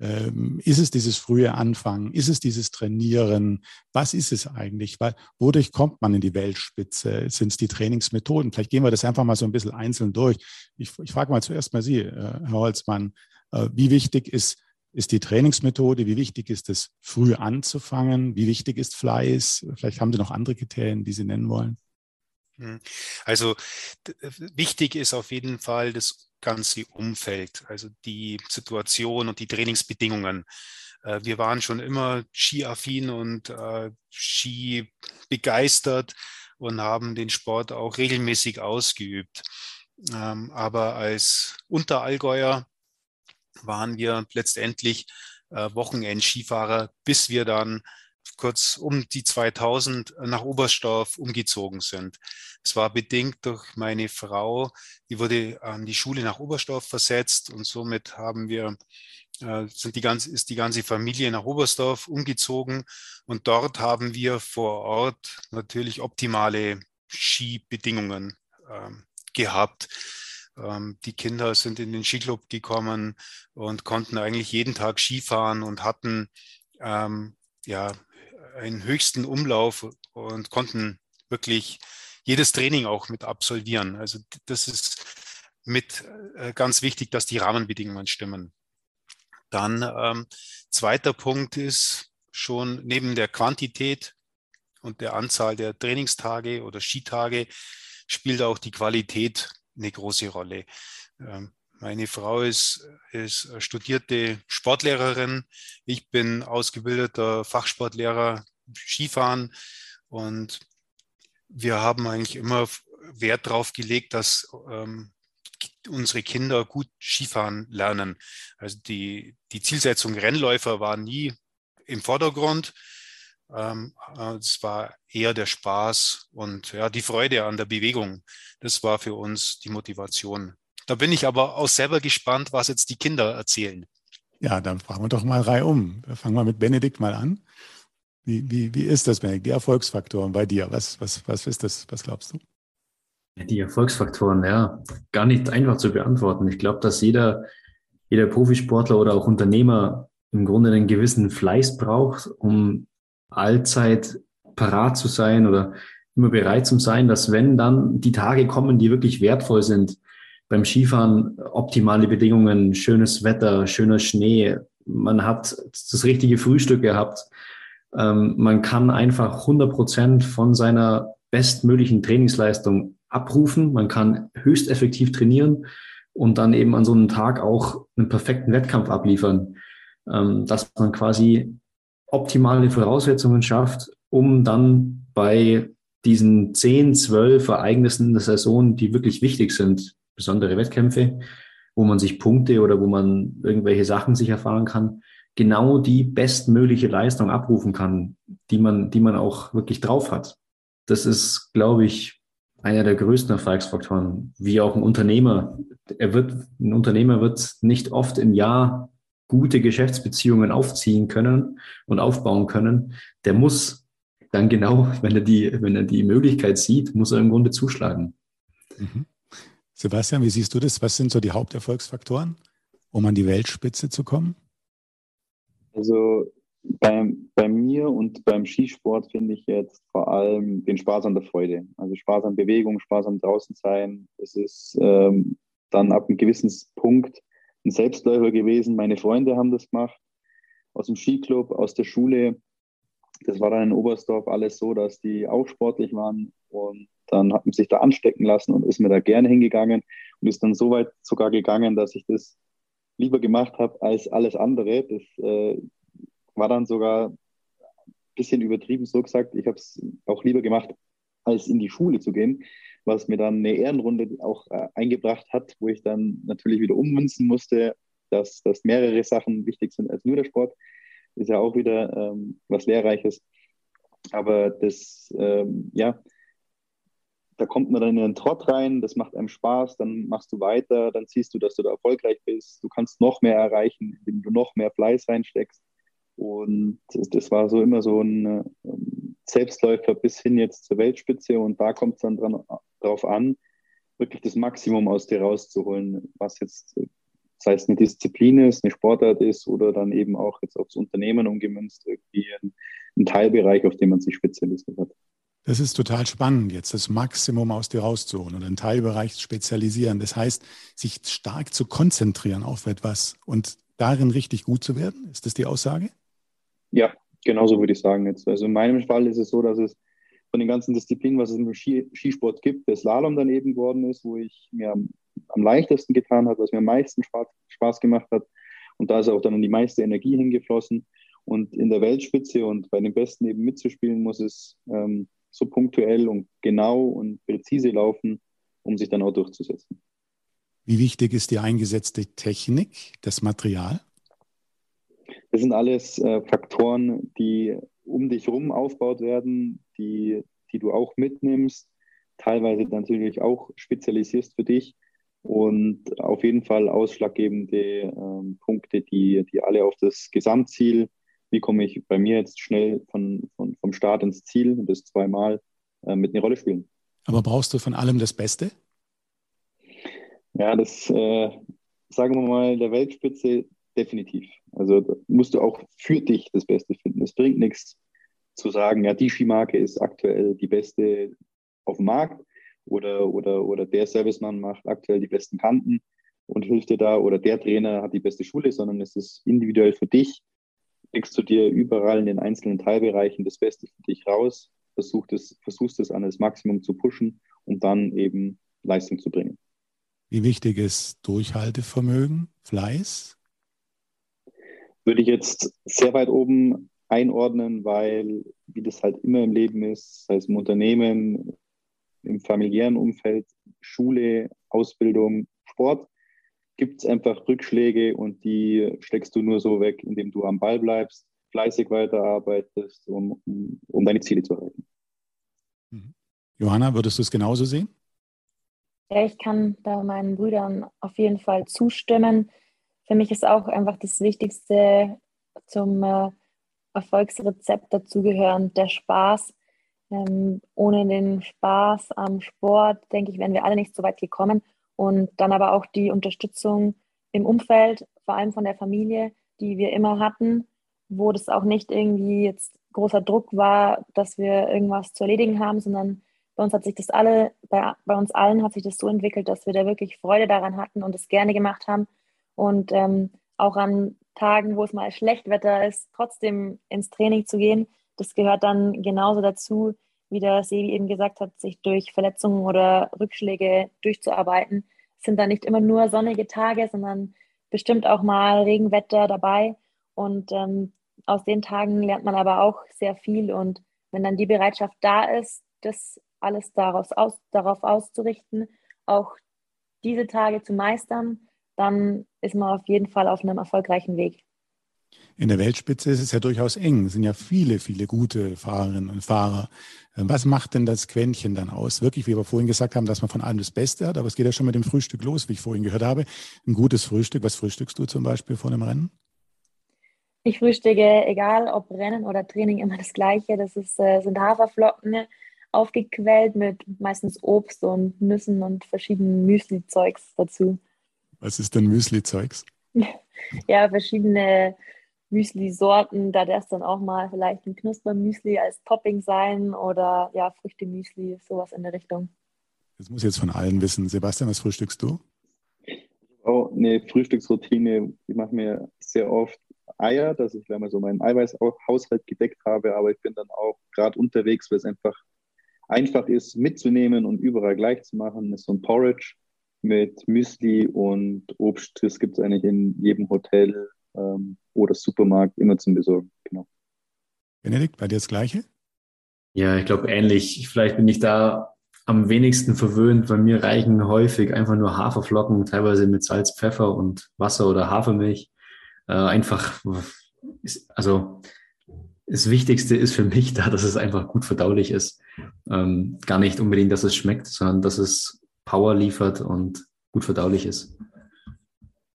Ähm, ist es dieses frühe Anfangen? Ist es dieses Trainieren? Was ist es eigentlich? Weil, wodurch kommt man in die Weltspitze? Sind es die Trainingsmethoden? Vielleicht gehen wir das einfach mal so ein bisschen einzeln durch. Ich, ich frage mal zuerst mal Sie, äh, Herr Holzmann, äh, wie wichtig ist, ist die Trainingsmethode? Wie wichtig ist es, früh anzufangen? Wie wichtig ist Fleiß? Vielleicht haben Sie noch andere Kriterien, die Sie nennen wollen. Hm. Also wichtig ist auf jeden Fall das ganze Umfeld, also die Situation und die Trainingsbedingungen. Äh, wir waren schon immer skiaffin und äh, Ski begeistert und haben den Sport auch regelmäßig ausgeübt. Ähm, aber als Unterallgäuer waren wir letztendlich äh, Wochenend-Skifahrer, bis wir dann kurz um die 2000 nach Oberstdorf umgezogen sind. Es war bedingt durch meine Frau, die wurde an die Schule nach Oberstdorf versetzt und somit haben wir äh, sind die ganze, ist die ganze Familie nach Oberstdorf umgezogen und dort haben wir vor Ort natürlich optimale Skibedingungen äh, gehabt. Ähm, die Kinder sind in den Skiclub gekommen und konnten eigentlich jeden Tag Skifahren und hatten ähm, ja einen höchsten Umlauf und konnten wirklich jedes Training auch mit absolvieren. Also das ist mit äh, ganz wichtig, dass die Rahmenbedingungen stimmen. Dann ähm, zweiter Punkt ist schon neben der Quantität und der Anzahl der Trainingstage oder Skitage spielt auch die Qualität eine große Rolle. Ähm, meine Frau ist, ist studierte Sportlehrerin. Ich bin ausgebildeter Fachsportlehrer Skifahren und wir haben eigentlich immer Wert darauf gelegt, dass ähm, unsere Kinder gut Skifahren lernen. Also die, die Zielsetzung Rennläufer war nie im Vordergrund. Ähm, es war eher der Spaß und ja, die Freude an der Bewegung. Das war für uns die Motivation. Da bin ich aber auch selber gespannt, was jetzt die Kinder erzählen. Ja, dann fragen wir doch mal Reihe um. Fangen wir mit Benedikt mal an. Wie, wie, wie ist das, Benedikt? Die Erfolgsfaktoren bei dir, was, was, was ist das? Was glaubst du? Die Erfolgsfaktoren, ja, gar nicht einfach zu beantworten. Ich glaube, dass jeder, jeder Profisportler oder auch Unternehmer im Grunde einen gewissen Fleiß braucht, um allzeit parat zu sein oder immer bereit zu sein, dass wenn dann die Tage kommen, die wirklich wertvoll sind, beim Skifahren optimale Bedingungen, schönes Wetter, schöner Schnee, man hat das richtige Frühstück gehabt, ähm, man kann einfach 100 Prozent von seiner bestmöglichen Trainingsleistung abrufen, man kann höchst effektiv trainieren und dann eben an so einem Tag auch einen perfekten Wettkampf abliefern, ähm, dass man quasi optimale Voraussetzungen schafft, um dann bei diesen 10, 12 Ereignissen der Saison, die wirklich wichtig sind, besondere Wettkämpfe, wo man sich Punkte oder wo man irgendwelche Sachen sich erfahren kann, genau die bestmögliche Leistung abrufen kann, die man, die man auch wirklich drauf hat. Das ist, glaube ich, einer der größten Erfolgsfaktoren, wie auch ein Unternehmer. Er wird, ein Unternehmer wird nicht oft im Jahr gute Geschäftsbeziehungen aufziehen können und aufbauen können. Der muss dann genau, <laughs> wenn er die, wenn er die Möglichkeit sieht, muss er im Grunde zuschlagen. Mhm. Sebastian, wie siehst du das? Was sind so die Haupterfolgsfaktoren, um an die Weltspitze zu kommen? Also bei, bei mir und beim Skisport finde ich jetzt vor allem den Spaß an der Freude. Also Spaß an Bewegung, Spaß am draußen sein. Es ist ähm, dann ab einem gewissen Punkt ein Selbstläufer gewesen. Meine Freunde haben das gemacht aus dem Skiclub, aus der Schule. Das war dann in Oberstdorf alles so, dass die auch sportlich waren und dann hat man sich da anstecken lassen und ist mir da gerne hingegangen und ist dann so weit sogar gegangen, dass ich das lieber gemacht habe als alles andere. Das äh, war dann sogar ein bisschen übertrieben so gesagt. Ich habe es auch lieber gemacht, als in die Schule zu gehen, was mir dann eine Ehrenrunde auch äh, eingebracht hat, wo ich dann natürlich wieder ummünzen musste, dass, dass mehrere Sachen wichtig sind als nur der Sport. Ist ja auch wieder ähm, was Lehrreiches. Aber das, ähm, ja, da kommt man dann in den Trott rein, das macht einem Spaß, dann machst du weiter, dann siehst du, dass du da erfolgreich bist, du kannst noch mehr erreichen, indem du noch mehr Fleiß reinsteckst. Und das war so immer so ein ähm, Selbstläufer bis hin jetzt zur Weltspitze und da kommt es dann dran, drauf an, wirklich das Maximum aus dir rauszuholen, was jetzt, sei es eine Disziplin ist, eine Sportart ist oder dann eben auch jetzt aufs Unternehmen umgemünzt, irgendwie ein, ein Teilbereich, auf den man sich spezialisiert hat. Das ist total spannend, jetzt das Maximum aus dir rauszuholen und einen Teilbereich spezialisieren. Das heißt, sich stark zu konzentrieren auf etwas und darin richtig gut zu werden. Ist das die Aussage? Ja, genauso würde ich sagen jetzt. Also in meinem Fall ist es so, dass es von den ganzen Disziplinen, was es im Skisport gibt, der Slalom dann eben geworden ist, wo ich mir am, am leichtesten getan habe, was mir am meisten Spaß, Spaß gemacht hat. Und da ist auch dann die meiste Energie hingeflossen. Und in der Weltspitze und bei den Besten eben mitzuspielen, muss es ähm, so punktuell und genau und präzise laufen, um sich dann auch durchzusetzen. Wie wichtig ist die eingesetzte Technik, das Material? Das sind alles äh, Faktoren, die um dich herum aufgebaut werden, die, die du auch mitnimmst, teilweise natürlich auch spezialisierst für dich und auf jeden Fall ausschlaggebende äh, Punkte, die, die alle auf das Gesamtziel wie komme ich bei mir jetzt schnell von, von, vom Start ins Ziel und das zweimal äh, mit einer Rolle spielen. Aber brauchst du von allem das Beste? Ja, das äh, sagen wir mal der Weltspitze definitiv. Also musst du auch für dich das Beste finden. Es bringt nichts zu sagen, ja, die Skimarke ist aktuell die beste auf dem Markt oder, oder, oder der Servicemann macht aktuell die besten Kanten. und hilft dir da oder der Trainer hat die beste Schule, sondern es ist individuell für dich. Legst du dir überall in den einzelnen Teilbereichen das Beste für dich raus, versuchst es, versuchst es an das Maximum zu pushen und dann eben Leistung zu bringen. Wie wichtig ist Durchhaltevermögen, Fleiß? Würde ich jetzt sehr weit oben einordnen, weil, wie das halt immer im Leben ist, sei es im Unternehmen, im familiären Umfeld, Schule, Ausbildung, Sport, gibt es einfach Rückschläge und die steckst du nur so weg, indem du am Ball bleibst, fleißig weiterarbeitest, um, um, um deine Ziele zu erreichen. Mhm. Johanna, würdest du es genauso sehen? Ja, ich kann da meinen Brüdern auf jeden Fall zustimmen. Für mich ist auch einfach das Wichtigste zum äh, Erfolgsrezept dazugehören, der Spaß. Ähm, ohne den Spaß am Sport, denke ich, wären wir alle nicht so weit gekommen. Und dann aber auch die Unterstützung im Umfeld, vor allem von der Familie, die wir immer hatten, wo das auch nicht irgendwie jetzt großer Druck war, dass wir irgendwas zu erledigen haben, sondern bei uns hat sich das alle, bei, bei uns allen hat sich das so entwickelt, dass wir da wirklich Freude daran hatten und es gerne gemacht haben. Und ähm, auch an Tagen, wo es mal schlecht Wetter ist, trotzdem ins Training zu gehen, das gehört dann genauso dazu, wie der Sevi eben gesagt hat, sich durch Verletzungen oder Rückschläge durchzuarbeiten. Es sind dann nicht immer nur sonnige Tage, sondern bestimmt auch mal Regenwetter dabei. Und ähm, aus den Tagen lernt man aber auch sehr viel. Und wenn dann die Bereitschaft da ist, das alles daraus aus, darauf auszurichten, auch diese Tage zu meistern, dann ist man auf jeden Fall auf einem erfolgreichen Weg. In der Weltspitze ist es ja durchaus eng. Es sind ja viele, viele gute Fahrerinnen und Fahrer. Ähm, was macht denn das Quäntchen dann aus? Wirklich, wie wir vorhin gesagt haben, dass man von allem das Beste hat, aber es geht ja schon mit dem Frühstück los, wie ich vorhin gehört habe. Ein gutes Frühstück. Was frühstückst du zum Beispiel vor einem Rennen? Ich frühstücke, egal ob Rennen oder Training, immer das Gleiche. Das ist, äh, sind Haferflocken aufgequellt mit meistens Obst und Nüssen und verschiedenen Müsli-Zeugs dazu. Was ist denn Müsli-Zeugs? <laughs> ja, verschiedene Müsli-Sorten. Da darf es dann auch mal vielleicht ein Knuspermüsli als Topping sein oder ja, Früchte-Müsli, sowas in der Richtung. Das muss ich jetzt von allen wissen. Sebastian, was frühstückst du? Oh, eine Frühstücksroutine. Ich mache mir sehr oft Eier, dass ich mal so meinen Eiweißhaushalt gedeckt habe, aber ich bin dann auch gerade unterwegs, weil es einfach einfach ist mitzunehmen und überall gleich zu machen. Das ist so ein Porridge mit Müsli und Obst. Das gibt es eigentlich in jedem Hotel ähm, oder Supermarkt immer zum Besorgen. Genau. Benedikt, bei dir das Gleiche? Ja, ich glaube ähnlich. Vielleicht bin ich da am wenigsten verwöhnt, weil mir reichen häufig einfach nur Haferflocken, teilweise mit Salz, Pfeffer und Wasser oder Hafermilch. Äh, einfach, also das Wichtigste ist für mich da, dass es einfach gut verdaulich ist. Ähm, gar nicht unbedingt, dass es schmeckt, sondern dass es Power liefert und gut verdaulich ist.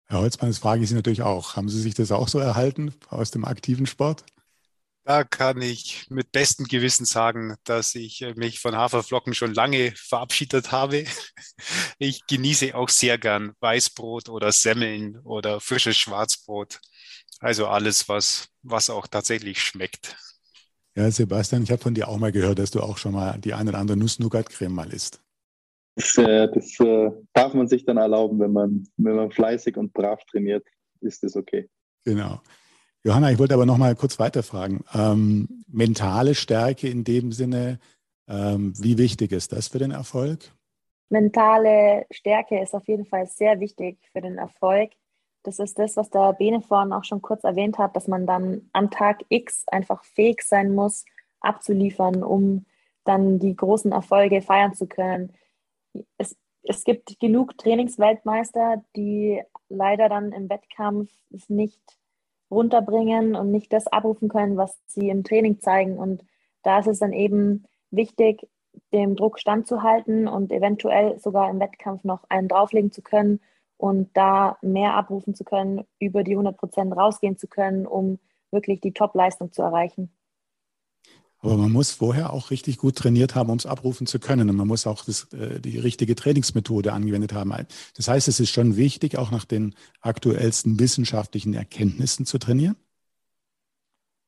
Herr Holzmann, das frage ich Sie natürlich auch. Haben Sie sich das auch so erhalten aus dem aktiven Sport? Da kann ich mit bestem Gewissen sagen, dass ich mich von Haferflocken schon lange verabschiedet habe. <laughs> Ich genieße auch sehr gern Weißbrot oder Semmeln oder frisches Schwarzbrot. Also alles, was, was auch tatsächlich schmeckt. Ja, Sebastian, ich habe von dir auch mal gehört, dass du auch schon mal die eine oder andere Nuss-Nougat-Creme mal isst. Das, äh, das äh, darf man sich dann erlauben, wenn man, wenn man fleißig und brav trainiert, ist das okay. Genau. Johanna, ich wollte aber noch mal kurz weiterfragen. Ähm, mentale Stärke in dem Sinne, ähm, wie wichtig ist das für den Erfolg? Mentale Stärke ist auf jeden Fall sehr wichtig für den Erfolg. Das ist das, was der Bene vorhin auch schon kurz erwähnt hat, dass man dann am Tag X einfach fähig sein muss, abzuliefern, um dann die großen Erfolge feiern zu können. Es, es gibt genug Trainingsweltmeister, die leider dann im Wettkampf es nicht runterbringen und nicht das abrufen können, was sie im Training zeigen. Und da ist es dann eben wichtig, dem Druck standzuhalten und eventuell sogar im Wettkampf noch einen drauflegen zu können und da mehr abrufen zu können, über die 100 Prozent rausgehen zu können, um wirklich die Top-Leistung zu erreichen. Aber man muss vorher auch richtig gut trainiert haben, um es abrufen zu können. Und man muss auch das, äh, die richtige Trainingsmethode angewendet haben. Das heißt, es ist schon wichtig, auch nach den aktuellsten wissenschaftlichen Erkenntnissen zu trainieren?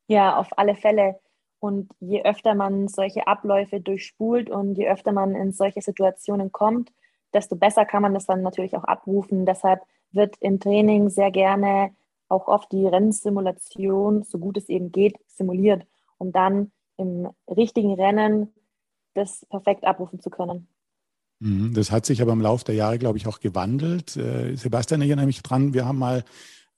Ja, auf alle Fälle. Und je öfter man solche Abläufe durchspult und je öfter man in solche Situationen kommt, desto besser kann man das dann natürlich auch abrufen. Deshalb wird im Training sehr gerne auch oft die Rennsimulation, so gut es eben geht, simuliert, um dann im richtigen Rennen das perfekt abrufen zu können. Mhm, das hat sich aber im Laufe der Jahre, glaube ich, auch gewandelt. Äh, Sebastian, ich erinnere mich dran, wir haben mal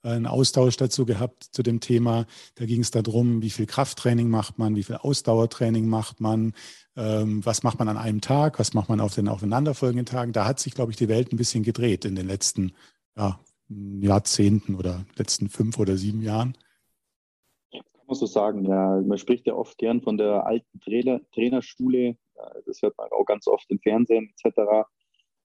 einen Austausch dazu gehabt zu dem Thema. Da ging es darum, wie viel Krafttraining macht man, wie viel Ausdauertraining macht man, ähm, was macht man an einem Tag, was macht man auf den aufeinanderfolgenden Tagen. Da hat sich, glaube ich, die Welt ein bisschen gedreht in den letzten ja, Jahrzehnten oder letzten fünf oder sieben Jahren. Man so sagen, ja. Man spricht ja oft gern von der alten Trainer, Trainerschule. Das hört man auch ganz oft im Fernsehen etc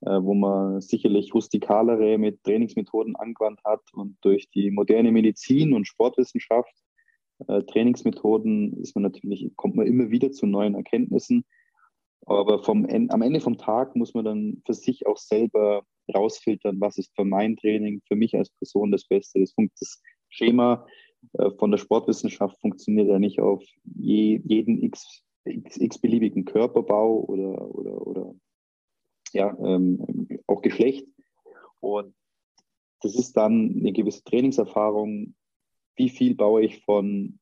äh, wo man sicherlich rustikalere mit Trainingsmethoden angewandt hat und durch die moderne Medizin und Sportwissenschaft äh, Trainingsmethoden ist man natürlich, kommt man immer wieder zu neuen Erkenntnissen. Aber vom, am Ende vom Tag muss man dann für sich auch selber rausfiltern, was ist für mein Training, für mich als Person das Beste. Das, das Schema von der Sportwissenschaft funktioniert ja nicht auf je, jeden x, x, x beliebigen Körperbau oder, oder, oder ja, ähm, auch Geschlecht. Und das ist dann eine gewisse Trainingserfahrung. Wie viel baue ich von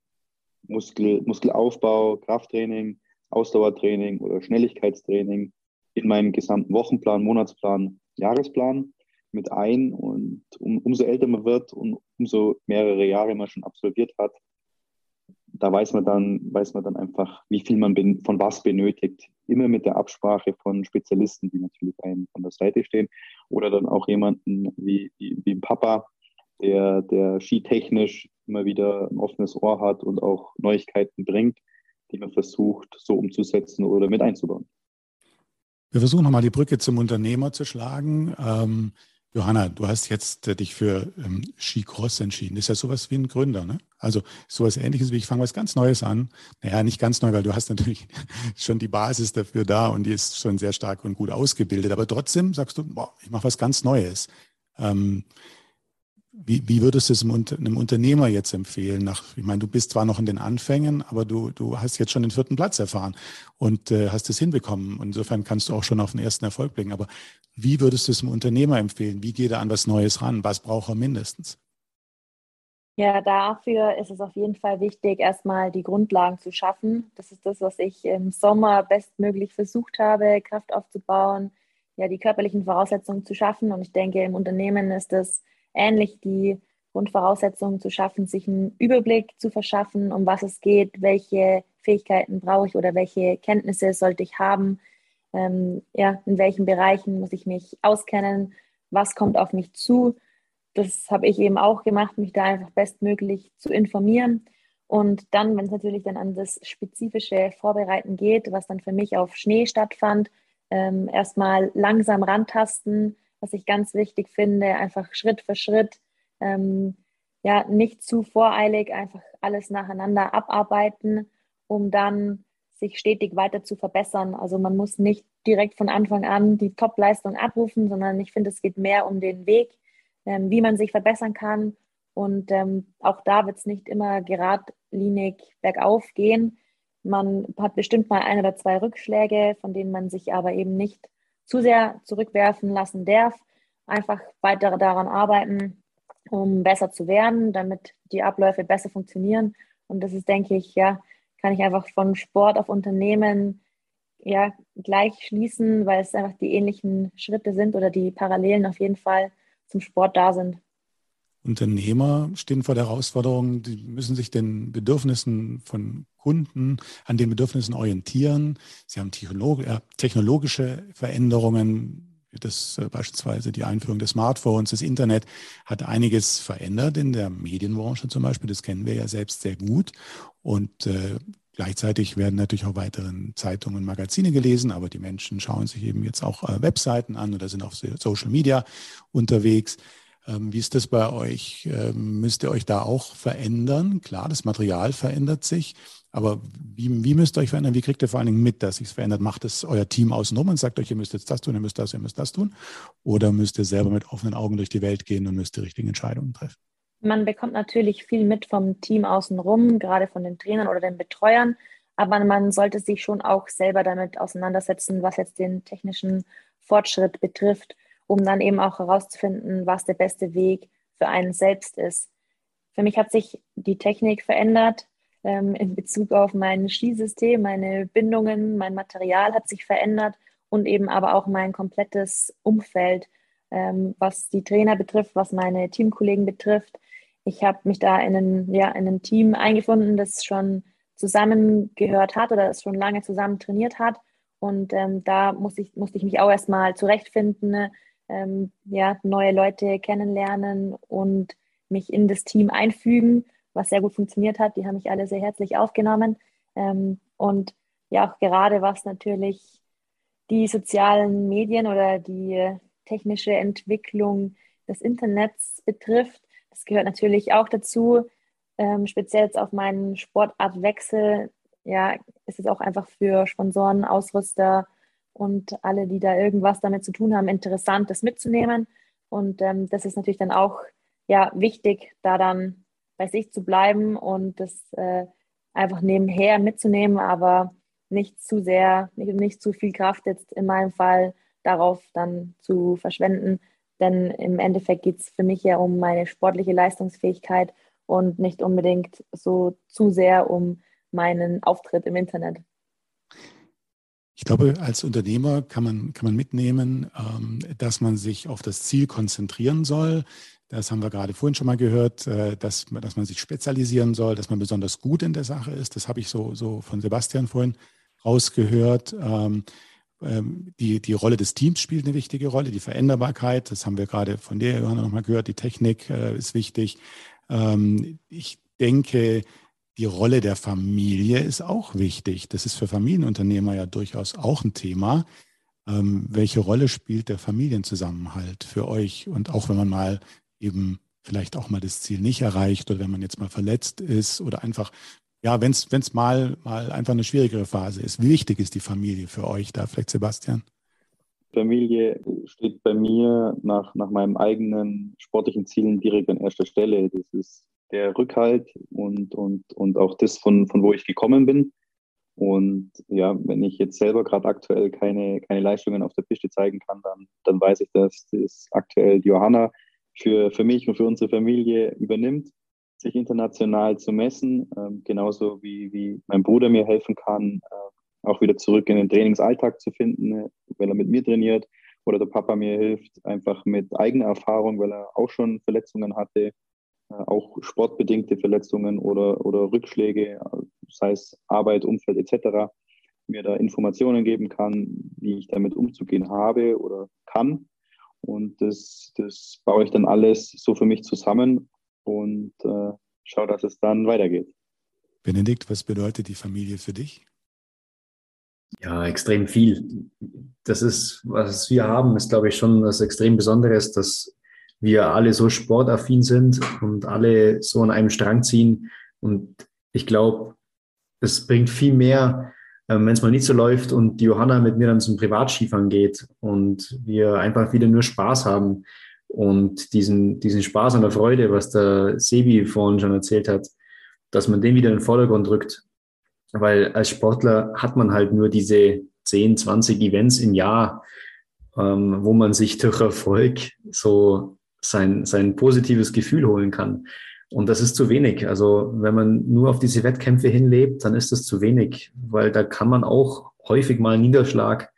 Muskel, Muskelaufbau, Krafttraining, Ausdauertraining oder Schnelligkeitstraining in meinen gesamten Wochenplan, Monatsplan, Jahresplan mit ein. Und um, umso älter man wird und umso mehrere Jahre man schon absolviert hat, da weiß man dann, weiß man dann einfach, wie viel man von was benötigt. Immer mit der Absprache von Spezialisten, die natürlich einem von der Seite stehen. Oder dann auch jemanden wie, wie, wie Papa, der, der skitechnisch immer wieder ein offenes Ohr hat und auch Neuigkeiten bringt, die man versucht, so umzusetzen oder mit einzubauen. Wir versuchen nochmal die Brücke zum Unternehmer zu schlagen. Ähm, Johanna, du hast jetzt äh, dich für ähm, Skicross entschieden. Das ist ja sowas wie ein Gründer, ne? Also sowas ähnliches wie ich fange was ganz Neues an. Naja, nicht ganz neu, weil du hast natürlich <laughs> schon die Basis dafür da und die ist schon sehr stark und gut ausgebildet. Aber trotzdem sagst du, boah, ich mache was ganz Neues. Ähm, wie, wie würdest du es einem Unternehmer jetzt empfehlen? Nach, ich meine, du bist zwar noch in den Anfängen, aber du, du hast jetzt schon den vierten Platz erfahren und äh, hast es hinbekommen. Insofern kannst du auch schon auf den ersten Erfolg blicken. Aber wie würdest du es einem Unternehmer empfehlen? Wie geht er an was Neues ran? Was braucht er mindestens? Ja, dafür ist es auf jeden Fall wichtig, erstmal die Grundlagen zu schaffen. Das ist das, was ich im Sommer bestmöglich versucht habe, Kraft aufzubauen, ja, die körperlichen Voraussetzungen zu schaffen. Und ich denke, im Unternehmen ist es ähnlich die Grundvoraussetzungen zu schaffen, sich einen Überblick zu verschaffen, um was es geht, welche Fähigkeiten brauche ich oder welche Kenntnisse sollte ich haben, ähm, ja, in welchen Bereichen muss ich mich auskennen, was kommt auf mich zu. Das habe ich eben auch gemacht, mich da einfach bestmöglich zu informieren. Und dann, wenn es natürlich dann an das spezifische Vorbereiten geht, was dann für mich auf Schnee stattfand, ähm, erstmal langsam rantasten, was ich ganz wichtig finde, einfach Schritt für Schritt, ähm, ja, nicht zu voreilig, einfach alles nacheinander abarbeiten, um dann sich stetig weiter zu verbessern. Also man muss nicht direkt von Anfang an die Top-Leistung abrufen, sondern ich finde, es geht mehr um den Weg, ähm, wie man sich verbessern kann. Und ähm, auch da wird es nicht immer geradlinig bergauf gehen. Man hat bestimmt mal ein oder zwei Rückschläge, von denen man sich aber eben nicht zu sehr zurückwerfen lassen darf. Einfach weiter daran arbeiten, um besser zu werden, damit die Abläufe besser funktionieren. Und das ist, denke ich, ja, kann ich einfach von Sport auf Unternehmen ja gleich schließen, weil es einfach die ähnlichen Schritte sind oder die Parallelen auf jeden Fall zum Sport da sind. Unternehmer stehen vor der Herausforderung, die müssen sich den Bedürfnissen von Kunden, an den Bedürfnissen orientieren. Sie haben technologische Veränderungen, das äh, beispielsweise die Einführung des Smartphones, das Internet hat einiges verändert in der Medienbranche zum Beispiel. Das kennen wir ja selbst sehr gut. Und äh, gleichzeitig werden natürlich auch weiteren Zeitungen und Magazine gelesen, aber die Menschen schauen sich eben jetzt auch äh, Webseiten an oder sind auf Social Media unterwegs. Ähm, wie ist das bei euch? Ähm, müsst ihr euch da auch verändern? Klar, das Material verändert sich, aber wie, wie müsst ihr euch verändern? Wie kriegt ihr vor allen Dingen mit, dass sich verändert? Macht es euer Team außenrum und sagt euch, ihr müsst jetzt das tun, ihr müsst das, ihr müsst das tun? Oder müsst ihr selber mit offenen Augen durch die Welt gehen und müsst die richtigen Entscheidungen treffen? Man bekommt natürlich viel mit vom Team außenrum, gerade von den Trainern oder den Betreuern. aber man sollte sich schon auch selber damit auseinandersetzen, was jetzt den technischen Fortschritt betrifft, um dann eben auch herauszufinden, was der beste Weg für einen selbst ist. Für mich hat sich die Technik verändert ähm, in Bezug auf mein Skisystem, meine Bindungen, mein Material hat sich verändert und eben aber auch mein komplettes Umfeld, ähm, was die Trainer betrifft, was meine Teamkollegen betrifft. Ich habe mich da in ein, ja, in ein Team eingefunden, das schon zusammengehört hat oder das schon lange zusammen trainiert hat. Und ähm, da musste ich, musste ich mich auch erstmal zurechtfinden, ne? Ähm, ja, neue Leute kennenlernen und mich in das Team einfügen, was sehr gut funktioniert hat. Die haben mich alle sehr herzlich aufgenommen. Ähm, und ja, auch gerade was natürlich die sozialen Medien oder die technische Entwicklung des Internets betrifft. Das gehört natürlich auch dazu. Ähm, speziell jetzt auf meinen Sportartwechsel, ja, ist es auch einfach für Sponsoren, Ausrüster und alle, die da irgendwas damit zu tun haben, interessant, das mitzunehmen. Und ähm, das ist natürlich dann auch ja, wichtig, da dann bei sich zu bleiben und das äh, einfach nebenher mitzunehmen, aber nicht zu sehr, nicht, nicht zu viel Kraft jetzt in meinem Fall darauf dann zu verschwenden. Denn im Endeffekt geht es für mich ja um meine sportliche Leistungsfähigkeit und nicht unbedingt so zu sehr um meinen Auftritt im Internet. Ich glaube, als Unternehmer kann man, kann man mitnehmen, ähm, dass man sich auf das Ziel konzentrieren soll. Das haben wir gerade vorhin schon mal gehört, äh, dass, dass man sich spezialisieren soll, dass man besonders gut in der Sache ist. Das habe ich so, so von Sebastian vorhin rausgehört. Ähm, ähm, die, die Rolle des Teams spielt eine wichtige Rolle, die Veränderbarkeit, das haben wir gerade von dir, Johanna, nochmal gehört, die Technik äh, ist wichtig. Ich denke, die Rolle der Familie ist auch wichtig. Das ist für Familienunternehmer ja durchaus auch ein Thema. welche Rolle spielt der Familienzusammenhalt für euch? Und auch wenn man mal eben vielleicht auch mal das Ziel nicht erreicht oder wenn man jetzt mal verletzt ist oder einfach ja, wenn es mal, mal einfach eine schwierigere Phase ist. Wie wichtig ist die Familie für euch da, vielleicht Sebastian? Familie steht bei mir nach, nach meinem eigenen sportlichen Zielen direkt an erster Stelle. Das ist der Rückhalt und, und, und auch das, von, von wo ich gekommen bin. Und ja, wenn ich jetzt selber gerade aktuell keine, keine Leistungen auf der Piste zeigen kann, dann, dann weiß ich, dass das aktuell Johanna für, für mich und für unsere Familie übernimmt sich international zu messen, ähm, genauso wie, wie mein Bruder mir helfen kann, äh, auch wieder zurück in den Trainingsalltag zu finden, weil er mit mir trainiert oder der Papa mir hilft, einfach mit eigener Erfahrung, weil er auch schon Verletzungen hatte, auch sportbedingte Verletzungen oder, oder Rückschläge, sei es Arbeit, Umfeld etc., mir da Informationen geben kann, wie ich damit umzugehen habe oder kann. Und das, das baue ich dann alles so für mich zusammen und äh, schau, dass es dann weitergeht. Benedikt, was bedeutet die Familie für dich? Ja, extrem viel. Das ist, was wir haben, ist, glaube ich, schon was extrem Besonderes, dass wir alle so sportaffin sind und alle so an einem Strang ziehen. Und ich glaube, es bringt viel mehr, ähm, wenn es mal nicht so läuft und die Johanna mit mir dann zum Privatskifahren geht und wir einfach wieder nur Spaß haben und diesen, diesen Spaß und der Freude, was der Sebi vorhin schon erzählt hat, dass man den wieder in den Vordergrund rückt. Weil als Sportler hat man halt nur diese 10, 20 Events im Jahr, ähm, wo man sich durch Erfolg so sein, sein positives Gefühl holen kann. Und das ist zu wenig. Also wenn man nur auf diese Wettkämpfe hinlebt, dann ist das zu wenig, weil da kann man auch häufig mal einen Niederschlag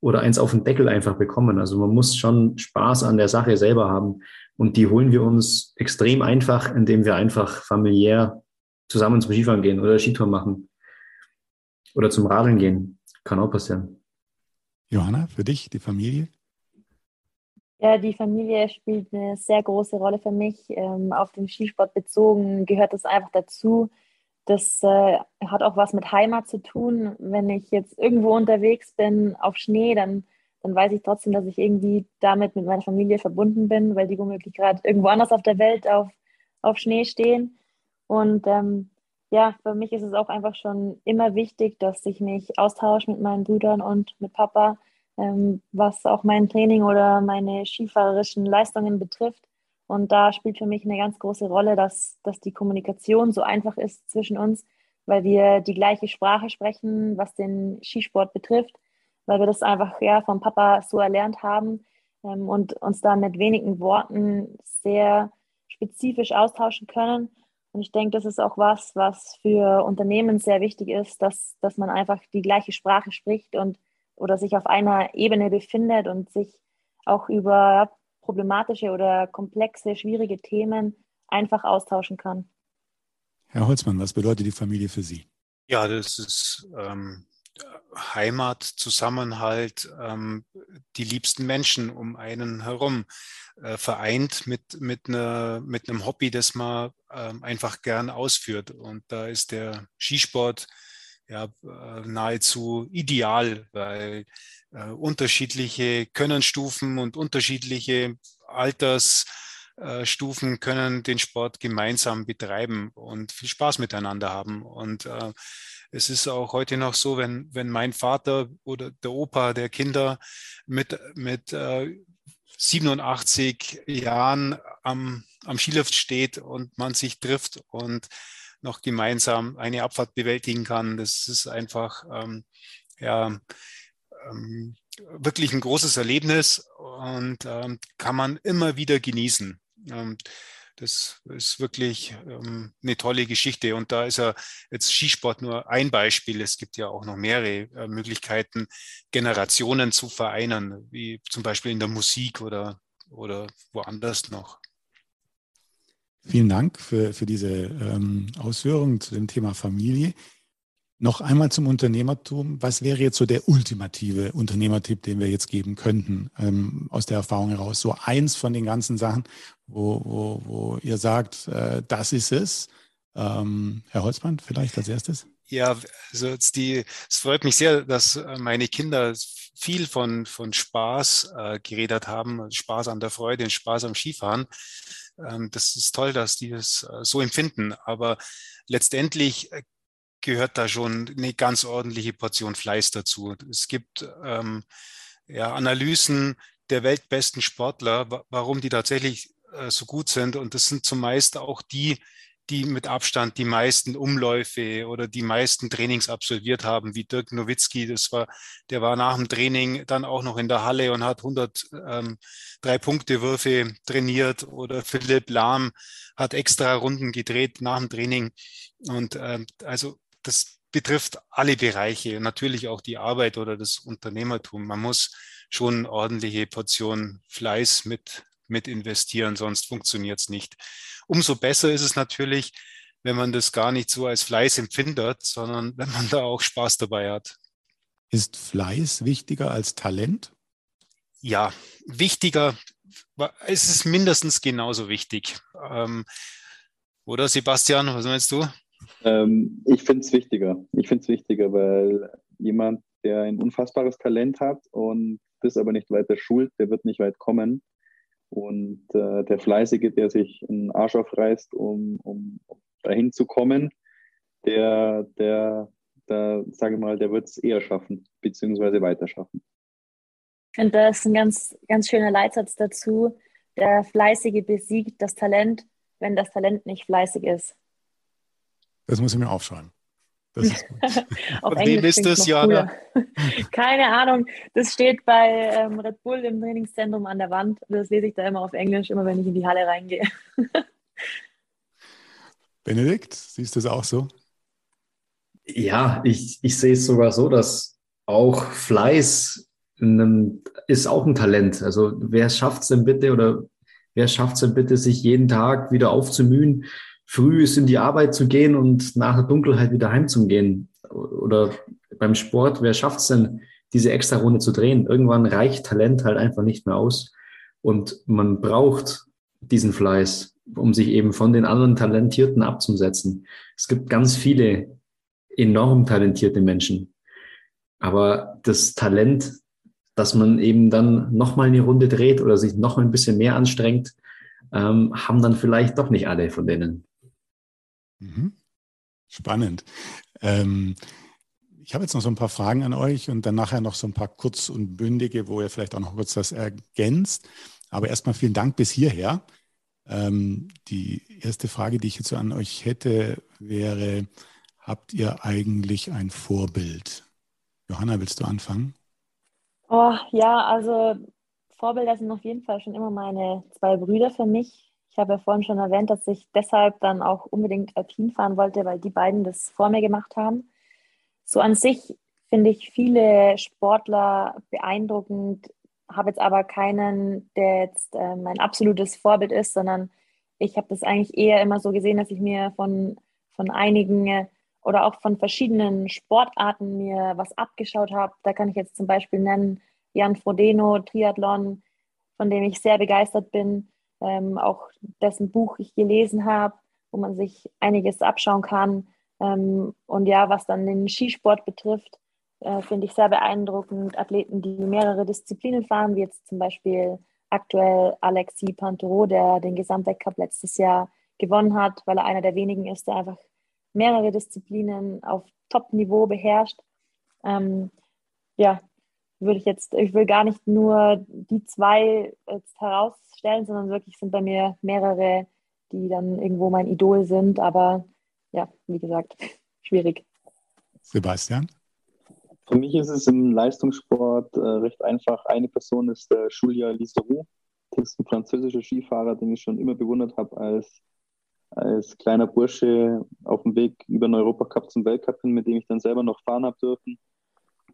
oder eins auf den Deckel einfach bekommen. Also man muss schon Spaß an der Sache selber haben. Und die holen wir uns extrem einfach, indem wir einfach familiär zusammen zum Skifahren gehen oder Skitour machen oder zum Radeln gehen. Kann auch passieren. Johanna, für dich, die Familie? Ja, die Familie spielt eine sehr große Rolle für mich. Ähm, auf den Skisport bezogen gehört das einfach dazu. Das äh, hat auch was mit Heimat zu tun. Wenn ich jetzt irgendwo unterwegs bin auf Schnee, dann, dann weiß ich trotzdem, dass ich irgendwie damit mit meiner Familie verbunden bin, weil die womöglich gerade irgendwo anders auf der Welt auf, auf Schnee stehen. Und ähm, ja, für mich ist es auch einfach schon immer wichtig, dass ich mich austausche mit meinen Brüdern und mit Papa, was auch mein Training oder meine skifahrerischen Leistungen betrifft. Und da spielt für mich eine ganz große Rolle, dass, dass die Kommunikation so einfach ist zwischen uns, weil wir die gleiche Sprache sprechen, was den Skisport betrifft, weil wir das einfach ja vom Papa so erlernt haben ähm, und uns da mit wenigen Worten sehr spezifisch austauschen können. Und ich denke, das ist auch was, was für Unternehmen sehr wichtig ist, dass, dass man einfach die gleiche Sprache spricht und oder sich auf einer Ebene befindet und sich auch über problematische oder komplexe, schwierige Themen einfach austauschen kann. Herr Holzmann, was bedeutet die Familie für Sie? Ja, das ist ähm, Heimat, Zusammenhalt, ähm, die liebsten Menschen um einen herum, äh, vereint mit, mit, einer, mit einem Hobby, das man ähm, einfach gern ausführt. Und da ist der Skisport ja, äh, nahezu ideal, weil äh, unterschiedliche Könnenstufen und unterschiedliche Altersstufen äh, können den Sport gemeinsam betreiben und viel Spaß miteinander haben. Und äh, es ist auch heute noch so, wenn, wenn mein Vater oder der Opa der Kinder mit, mit äh, 87 Jahren am, am Skilift steht und man sich trifft und noch gemeinsam eine Abfahrt bewältigen kann. Das ist einfach ähm, ja, ähm, wirklich ein großes Erlebnis und ähm, kann man immer wieder genießen. Ähm, das ist wirklich ähm, eine tolle Geschichte. Und da ist ja jetzt Skisport nur ein Beispiel. Es gibt ja auch noch mehrere äh, Möglichkeiten, Generationen zu vereinen, wie zum Beispiel in der Musik oder, oder woanders noch. Vielen Dank für, für diese ähm, Ausführungen zu dem Thema Familie. Noch einmal zum Unternehmertum. Was wäre jetzt so der ultimative Unternehmertipp, den wir jetzt geben könnten ähm, aus der Erfahrung heraus? So eins von den ganzen Sachen, wo, wo, wo ihr sagt, äh, das ist es. Ähm, Herr Holzmann, vielleicht als erstes? Ja, also die, es freut mich sehr, dass äh, meine Kinder viel von, von Spaß äh, geredet haben, Spaß an der Freude, Spaß am Skifahren. Ähm, das ist toll, dass die es äh, so empfinden. Aber letztendlich äh, gehört da schon eine ganz ordentliche Portion Fleiß dazu. Es gibt ähm, ja, Analysen der weltbesten Sportler, warum die tatsächlich äh, so gut sind. Und das sind zumeist auch die, die mit Abstand die meisten Umläufe oder die meisten Trainings absolviert haben, wie Dirk Nowitzki. Das war, der war nach dem Training dann auch noch in der Halle und hat 100 ähm, Drei-Punkte-Würfe trainiert oder Philipp Lahm hat extra Runden gedreht nach dem Training. Und ähm, also das betrifft alle Bereiche, natürlich auch die Arbeit oder das Unternehmertum. Man muss schon ordentliche Portion Fleiß mit, mit investieren, sonst funktioniert es nicht. Umso besser ist es natürlich, wenn man das gar nicht so als Fleiß empfindet, sondern <laughs> wenn man da auch Spaß dabei hat. Ist Fleiß wichtiger als Talent? Ja, wichtiger. Es ist mindestens genauso wichtig. Ähm, oder Sebastian, was meinst du? Ähm, ich finde es wichtiger. Ich finde es wichtiger, weil jemand, der ein unfassbares Talent hat und das aber nicht weiter schult, der wird nicht weit kommen. Und äh, der Fleißige, der sich einen Arsch aufreißt, um, um, dahin zu kommen, der, der, der sage ich mal, der wird es eher schaffen, beziehungsweise weiter schaffen. Ich finde, das ist ein ganz, ganz schöner Leitsatz dazu. Der Fleißige besiegt das Talent, wenn das Talent nicht fleißig ist. Das muss ich mir aufschreiben. Das ist <laughs> Auf Und wem ist das, Jana? <laughs> Keine Ahnung. Das steht bei ähm, Red Bull im Trainingszentrum an der Wand. Das lese ich da immer auf Englisch, immer wenn ich in die Halle reingehe. <laughs> Benedikt, siehst du es auch so? Ja, ich, ich sehe es sogar so, dass auch Fleiß einem, ist auch ein Talent. Also wer schafft es denn bitte oder wer schafft es denn bitte, sich jeden Tag wieder aufzumühen, früh ist in die Arbeit zu gehen und nach der Dunkelheit wieder heimzugehen. Oder beim Sport, wer schafft es denn, diese extra Runde zu drehen? Irgendwann reicht Talent halt einfach nicht mehr aus. Und man braucht diesen Fleiß, um sich eben von den anderen Talentierten abzusetzen. Es gibt ganz viele enorm talentierte Menschen. Aber das Talent, dass man eben dann nochmal eine Runde dreht oder sich noch ein bisschen mehr anstrengt, ähm, haben dann vielleicht doch nicht alle von denen. Mhm. Spannend. Ähm, ich habe jetzt noch so ein paar Fragen an euch und dann nachher noch so ein paar kurz und bündige, wo ihr vielleicht auch noch kurz was ergänzt. Aber erstmal vielen Dank bis hierher. Ähm, die erste Frage, die ich jetzt so an euch hätte, wäre, habt ihr eigentlich ein Vorbild? Johanna, willst du anfangen? Oh, ja, also Vorbilder sind auf jeden Fall schon immer meine zwei Brüder für mich. Ich habe ja vorhin schon erwähnt, dass ich deshalb dann auch unbedingt Alpin fahren wollte, weil die beiden das vor mir gemacht haben. So an sich finde ich viele Sportler beeindruckend, habe jetzt aber keinen, der jetzt äh, mein absolutes Vorbild ist, sondern ich habe das eigentlich eher immer so gesehen, dass ich mir von, von einigen oder auch von verschiedenen Sportarten mir was abgeschaut habe. Da kann ich jetzt zum Beispiel nennen Jan Frodeno, Triathlon, von dem ich sehr begeistert bin, ähm, auch dessen Buch ich gelesen habe, wo man sich einiges abschauen kann. Ähm, und ja, was dann den Skisport betrifft, äh, finde ich sehr beeindruckend. Athleten, die mehrere Disziplinen fahren, wie jetzt zum Beispiel aktuell Alexis Pantero, der den Gesamtweltcup letztes Jahr gewonnen hat, weil er einer der wenigen ist, der einfach mehrere Disziplinen auf Top-Niveau beherrscht. Ähm, ja, würde ich jetzt, ich will gar nicht nur die zwei jetzt herausstellen, sondern wirklich sind bei mir mehrere, die dann irgendwo mein Idol sind. Aber ja, wie gesagt, <laughs> schwierig. Sebastian? Für mich ist es im Leistungssport äh, recht einfach. Eine Person ist der Julia Liseroux. Das ist ein französischer Skifahrer, den ich schon immer bewundert habe als, als kleiner Bursche auf dem Weg über den Europacup zum Weltcup hin, mit dem ich dann selber noch fahren habe dürfen.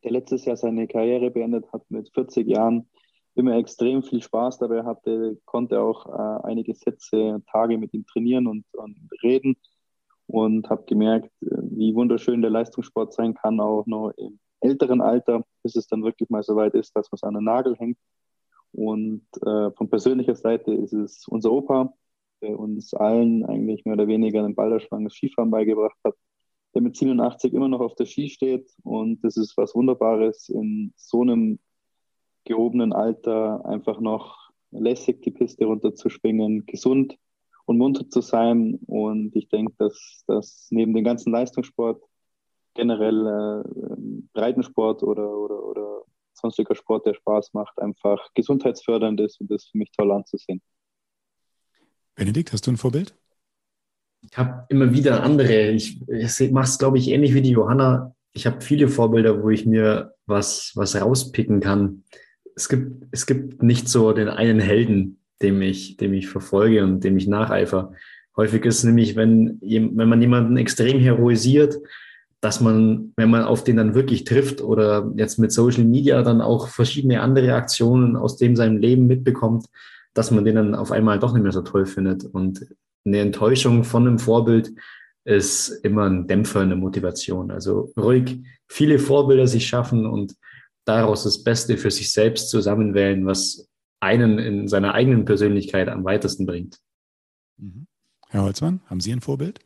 Der letztes Jahr seine Karriere beendet hat mit 40 Jahren. Immer extrem viel Spaß dabei hatte, konnte auch äh, einige Sätze, Tage mit ihm trainieren und, und reden und habe gemerkt, äh, wie wunderschön der Leistungssport sein kann, auch noch im älteren Alter, bis es dann wirklich mal so weit ist, dass man es an den Nagel hängt. Und äh, von persönlicher Seite ist es unser Opa, der uns allen eigentlich mehr oder weniger den Balderschwang des Skifahren beigebracht hat, der mit 87 immer noch auf der Ski steht. Und das ist was Wunderbares, in so einem gehobenen Alter einfach noch lässig die Piste runterzuschwingen, gesund und munter zu sein. Und ich denke, dass das neben dem ganzen Leistungssport generell äh, Breitensport oder, oder, oder sonstiger Sport, der Spaß macht, einfach gesundheitsfördernd ist und das ist für mich toll anzusehen. Benedikt, hast du ein Vorbild? Ich habe immer wieder andere. Ich, ich mache es, glaube ich, ähnlich wie die Johanna. Ich habe viele Vorbilder, wo ich mir was, was rauspicken kann. Es gibt, es gibt nicht so den einen Helden, dem ich, dem ich verfolge und dem ich nacheifer. Häufig ist nämlich, wenn, wenn man jemanden extrem heroisiert, dass man, wenn man auf den dann wirklich trifft oder jetzt mit Social Media dann auch verschiedene andere Aktionen aus dem seinem Leben mitbekommt, dass man den dann auf einmal doch nicht mehr so toll findet. Und eine Enttäuschung von einem Vorbild ist immer ein Dämpfer, eine Motivation. Also ruhig viele Vorbilder sich schaffen und daraus das Beste für sich selbst zusammenwählen, was einen in seiner eigenen Persönlichkeit am weitesten bringt. Mhm. Herr Holzmann, haben Sie ein Vorbild?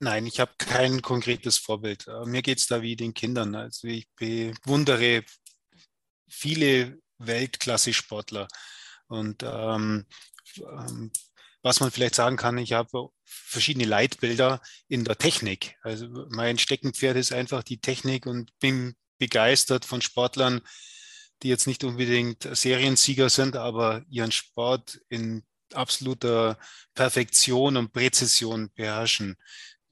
Nein, ich habe kein konkretes Vorbild. Äh, mir geht es da wie den Kindern. Also ich bewundere viele Weltklasse-Sportler. Und ähm, ähm, was man vielleicht sagen kann, ich habe verschiedene Leitbilder in der Technik. Also mein Steckenpferd ist einfach die Technik und bin begeistert von Sportlern, die jetzt nicht unbedingt Seriensieger sind, aber ihren Sport in absoluter Perfektion und Präzision beherrschen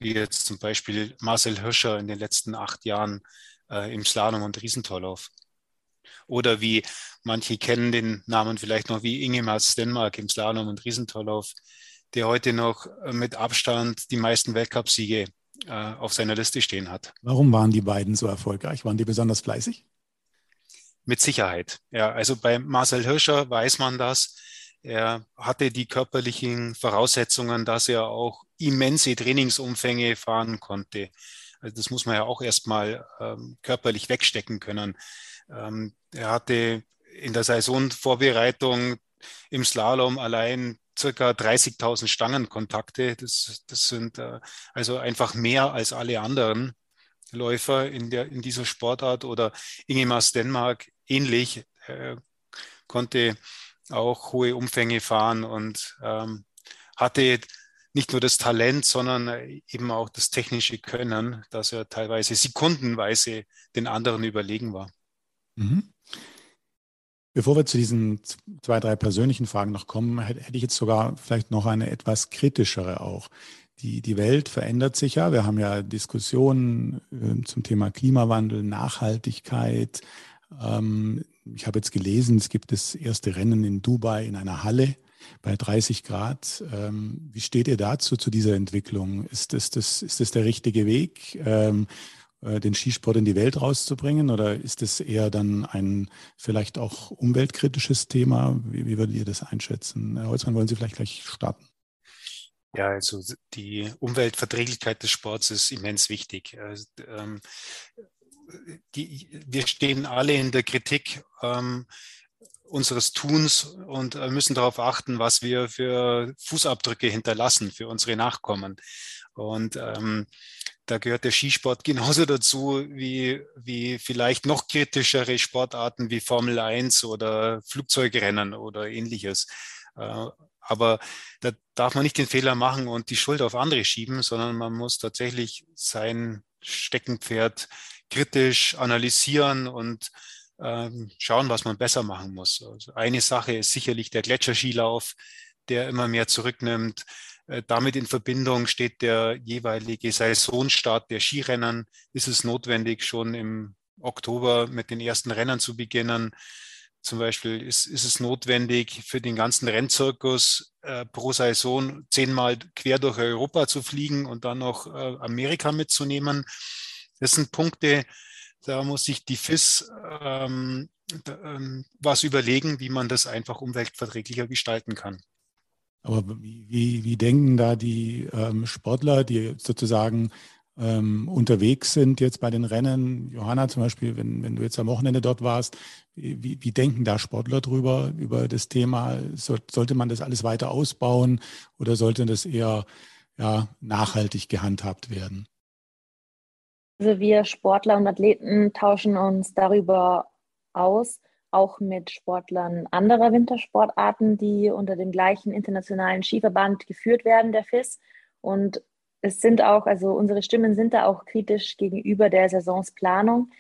wie jetzt zum Beispiel Marcel Hirscher in den letzten acht Jahren äh, im Slalom und Riesentorlauf. Oder wie manche kennen den Namen vielleicht noch wie Ingemar Stenmark im Slalom und Riesentorlauf, der heute noch äh, mit Abstand die meisten Weltcupsiege auf seiner Liste stehen hat. Warum waren die beiden so erfolgreich? Waren die besonders fleißig? Mit Sicherheit. Ja, also bei Marcel Hirscher weiß man das. Er hatte die körperlichen Voraussetzungen, dass er auch immense Trainingsumfänge fahren konnte. Also das muss man ja auch erstmal ähm, körperlich wegstecken können. Ähm, er hatte in der Saisonvorbereitung im Slalom allein circa 30.000 Stangenkontakte. Das, das sind äh, also einfach mehr als alle anderen Läufer in, der, in dieser Sportart. Oder Ingemar Stenmark ähnlich, äh, konnte auch hohe Umfänge fahren und ähm, hatte nicht nur das Talent, sondern eben auch das technische Können, dass er teilweise sekundenweise den anderen überlegen war. Mhm. Bevor wir zu diesen zwei, drei persönlichen Fragen noch kommen, hätte ich jetzt sogar vielleicht noch eine etwas kritischere auch. die, die Welt verändert sich ja. Wir haben ja Diskussionen äh, zum Thema Klimawandel, Nachhaltigkeit. Ähm, ich habe jetzt gelesen, es gibt das erste Rennen in Dubai in einer Halle bei 30 Grad. Ähm, wie steht ihr dazu, zu dieser Entwicklung? Ist das, das, ist das der richtige Weg, ähm, äh, den Skisport in die Welt rauszubringen? Oder ist das eher dann ein vielleicht auch umweltkritisches Thema? Wie, wie würdet ihr das einschätzen? Herr Holzmann, wollen Sie vielleicht gleich starten? Ja, also die Umweltverträglichkeit des Sports ist immens wichtig. Also, ähm, die, wir stehen alle in der Kritik ähm, unseres Tuns und äh, müssen darauf achten, was wir für Fußabdrücke hinterlassen für unsere Nachkommen. Und ähm, da gehört der Skisport genauso dazu wie, wie vielleicht noch kritischere Sportarten wie Formel 1 oder Flugzeugrennen oder ähnliches. Äh, aber da darf man nicht den Fehler machen und die Schuld auf andere schieben, sondern man muss tatsächlich sein Steckenpferd kritisch analysieren und ähm, schauen, was man besser machen muss. Also eine Sache ist sicherlich der Gletscherskilauf, der immer mehr zurücknimmt. Äh, damit in Verbindung steht der jeweilige Saisonstart der Skirennen. Ist es notwendig, schon im Oktober mit den ersten Rennen zu beginnen? Zum Beispiel ist, ist es notwendig, für den ganzen Rennzirkus äh, pro Saison zehnmal quer durch Europa zu fliegen und dann noch äh, Amerika mitzunehmen. Das sind Punkte, da muss sich die FIS ähm, ähm, was überlegen, wie man das einfach umweltverträglicher gestalten kann. Aber wie, wie denken da die ähm, Sportler, die sozusagen ähm, unterwegs sind jetzt bei den Rennen? Johanna zum Beispiel, wenn, wenn du jetzt am Wochenende dort warst, wie, wie denken da Sportler drüber, über das Thema? So, sollte man das alles weiter ausbauen oder sollte das eher ja, nachhaltig gehandhabt werden? Also wir Sportler und Athleten tauschen uns darüber aus, auch mit Sportlern anderer Wintersportarten, die unter dem gleichen internationalen Skiverband geführt werden, der FIS. Und es sind auch, also unsere Stimmen sind da auch kritisch gegenüber der Saisonsplanung,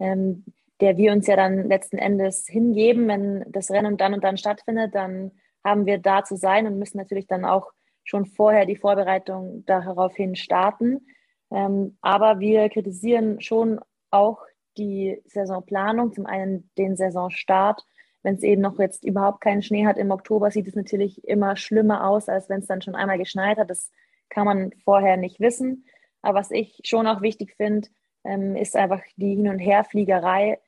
ähm, der wir uns ja dann letzten Endes hingeben. Wenn das Rennen dann und dann stattfindet, dann haben wir da zu sein und müssen natürlich dann auch schon vorher die Vorbereitung daraufhin starten. Ähm, aber wir kritisieren schon auch die Saisonplanung, zum einen den Saisonstart. Wenn es eben noch jetzt überhaupt keinen Schnee hat im Oktober, sieht es natürlich immer schlimmer aus, als wenn es dann schon einmal geschneit hat. Das kann man vorher nicht wissen. Aber was ich schon auch wichtig finde, ähm, ist einfach die Hin- und Herfliegerei.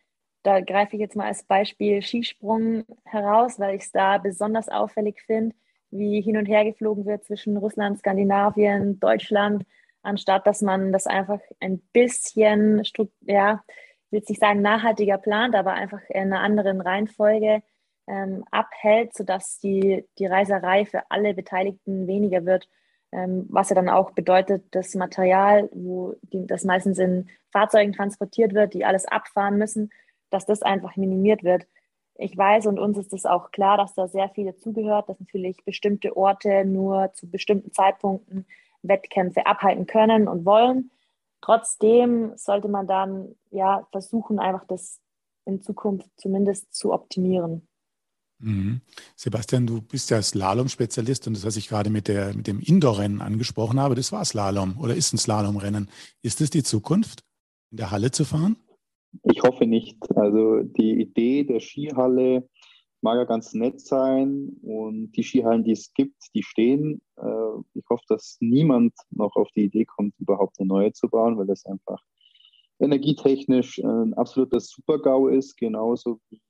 Da greife ich jetzt mal als Beispiel Skisprung heraus, weil ich es da besonders auffällig finde, wie hin und her geflogen wird zwischen Russland, Skandinavien, Deutschland anstatt dass man das einfach ein bisschen, ja, will jetzt nicht sagen nachhaltiger plant, aber einfach in einer anderen Reihenfolge ähm, abhält, sodass die, die Reiserei für alle Beteiligten weniger wird, ähm, was ja dann auch bedeutet, das Material, wo die, das meistens in Fahrzeugen transportiert wird, die alles abfahren müssen, dass das einfach minimiert wird. Ich weiß und uns ist es auch klar, dass da sehr viel dazugehört, dass natürlich bestimmte Orte nur zu bestimmten Zeitpunkten Wettkämpfe abhalten können und wollen. Trotzdem sollte man dann ja versuchen, einfach das in Zukunft zumindest zu optimieren. Mhm. Sebastian, du bist ja Slalom-Spezialist und das, was ich gerade mit, der, mit dem Indoor-Rennen angesprochen habe, das war Slalom oder ist ein Slalomrennen. Ist es die Zukunft, in der Halle zu fahren? Ich hoffe nicht. Also die Idee der Skihalle mag ja ganz nett sein und die Skihallen, die es gibt, die stehen. Äh, ich hoffe, dass niemand noch auf die Idee kommt, überhaupt eine neue zu bauen, weil das einfach energietechnisch ein absoluter Super-GAU ist, genauso wie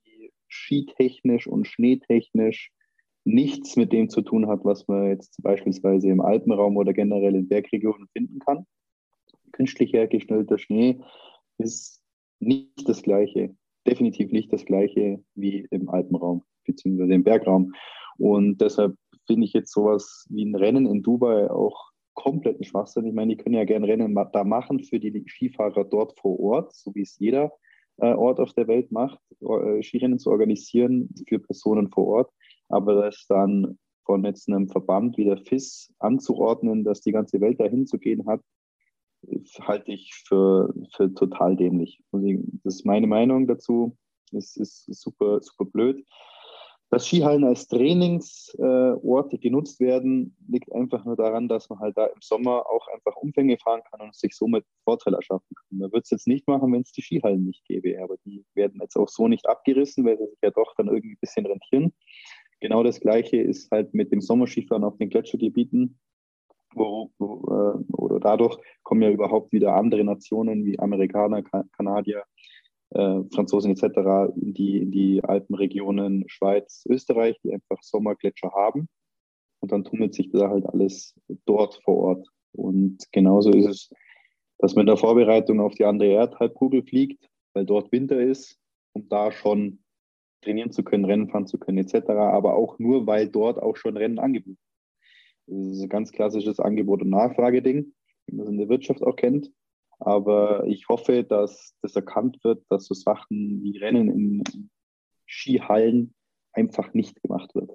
skitechnisch und schneetechnisch nichts mit dem zu tun hat, was man jetzt beispielsweise im Alpenraum oder generell in Bergregionen finden kann. Künstlich hergestellter Schnee ist nicht das Gleiche definitiv nicht das gleiche wie im Alpenraum bzw. im Bergraum. Und deshalb finde ich jetzt sowas wie ein Rennen in Dubai auch kompletten Schwachsinn. Ich meine, die können ja gerne Rennen da machen für die Skifahrer dort vor Ort, so wie es jeder äh, Ort auf der Welt macht, äh, Skirennen zu organisieren für Personen vor Ort. Aber das dann von jetzt einem Verband wie der FIS anzuordnen, dass die ganze Welt dahin zu gehen hat, halte ich für, für total dämlich. Das ist meine Meinung dazu. Es ist super, super blöd. dass Skihallen als Trainingsorte genutzt werden, liegt einfach nur daran, dass man halt da im Sommer auch einfach Umfänge fahren kann und sich somit Vorteile erschaffen kann. Man würde es jetzt nicht machen, wenn es die Skihallen nicht gäbe, aber die werden jetzt auch so nicht abgerissen, weil sie sich ja doch dann irgendwie ein bisschen rentieren. Genau das Gleiche ist halt mit dem Sommerskifahren auf den Gletschergebieten. Äh, oder dadurch kommen ja überhaupt wieder andere Nationen wie Amerikaner, Kanadier, äh, Franzosen etc. in die, die Alpenregionen Schweiz, Österreich, die einfach Sommergletscher haben. Und dann tummelt sich da halt alles dort vor Ort. Und genauso ist es, dass man in der Vorbereitung auf die andere Erdhalbkugel fliegt, weil dort Winter ist, um da schon trainieren zu können, Rennen fahren zu können etc. Aber auch nur, weil dort auch schon Rennen angeboten. Das ist ein ganz klassisches Angebot- und Nachfrageding, wie man es in der Wirtschaft auch kennt. Aber ich hoffe, dass das erkannt wird, dass so Sachen wie Rennen in Skihallen einfach nicht gemacht wird.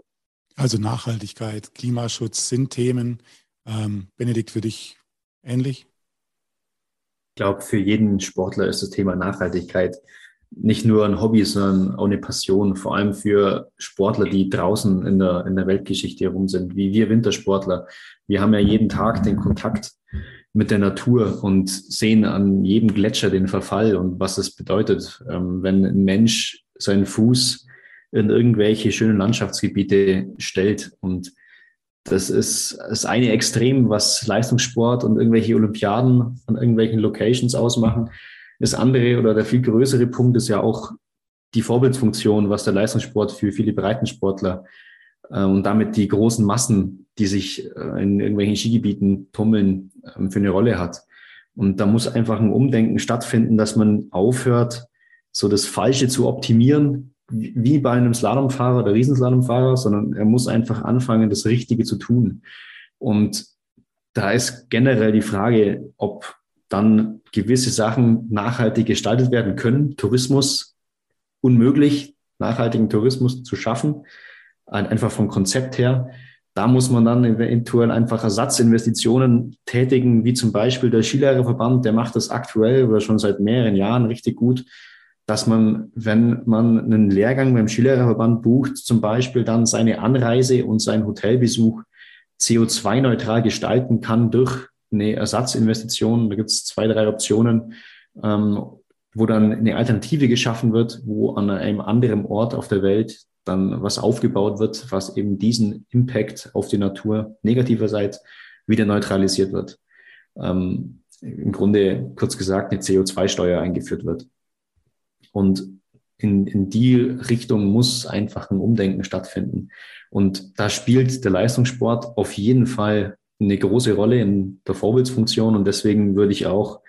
Also Nachhaltigkeit, Klimaschutz sind Themen. Ähm, Benedikt, für dich ähnlich? Ich glaube, für jeden Sportler ist das Thema Nachhaltigkeit nicht nur ein Hobby, sondern auch eine Passion, vor allem für Sportler, die draußen in der, in der Weltgeschichte herum sind, wie wir Wintersportler. Wir haben ja jeden Tag den Kontakt mit der Natur und sehen an jedem Gletscher den Verfall und was es bedeutet, ähm, wenn ein Mensch seinen Fuß in irgendwelche schönen Landschaftsgebiete stellt. Und das ist das eine Extrem, was Leistungssport und irgendwelche Olympiaden an irgendwelchen Locations ausmachen. Das andere oder der viel größere Punkt ist ja auch die Vorbildsfunktion, was der Leistungssport für viele Breitensportler äh, und damit die großen Massen, die sich äh, in irgendwelchen Skigebieten tummeln, äh, für eine Rolle hat. Und da muss einfach ein Umdenken stattfinden, dass man aufhört, so das Falsche zu optimieren, wie bei einem Slalomfahrer oder Riesenslalomfahrer, sondern er muss einfach anfangen, das Richtige zu tun. Und da ist generell die Frage, ob dann gewisse Sachen nachhaltig gestaltet werden können. Tourismus unmöglich, nachhaltigen Tourismus zu schaffen einfach vom Konzept her. Da muss man dann eventuell einfach Ersatzinvestitionen tätigen, wie zum Beispiel der Skilehrerverband, der macht das aktuell oder schon seit mehreren Jahren richtig gut, dass man, wenn man einen Lehrgang beim Skilehrerverband bucht, zum Beispiel dann seine Anreise und seinen Hotelbesuch CO2-neutral gestalten kann durch eine Ersatzinvestition. Da gibt es zwei, drei Optionen, ähm, wo dann eine Alternative geschaffen wird, wo an einem anderen Ort auf der Welt dann was aufgebaut wird, was eben diesen Impact auf die Natur negativerseits wieder neutralisiert wird. Ähm, Im Grunde, kurz gesagt, eine CO2-Steuer eingeführt wird. Und in, in die Richtung muss einfach ein Umdenken stattfinden. Und da spielt der Leistungssport auf jeden Fall eine große Rolle in der Vorbildsfunktion. Und deswegen würde ich auch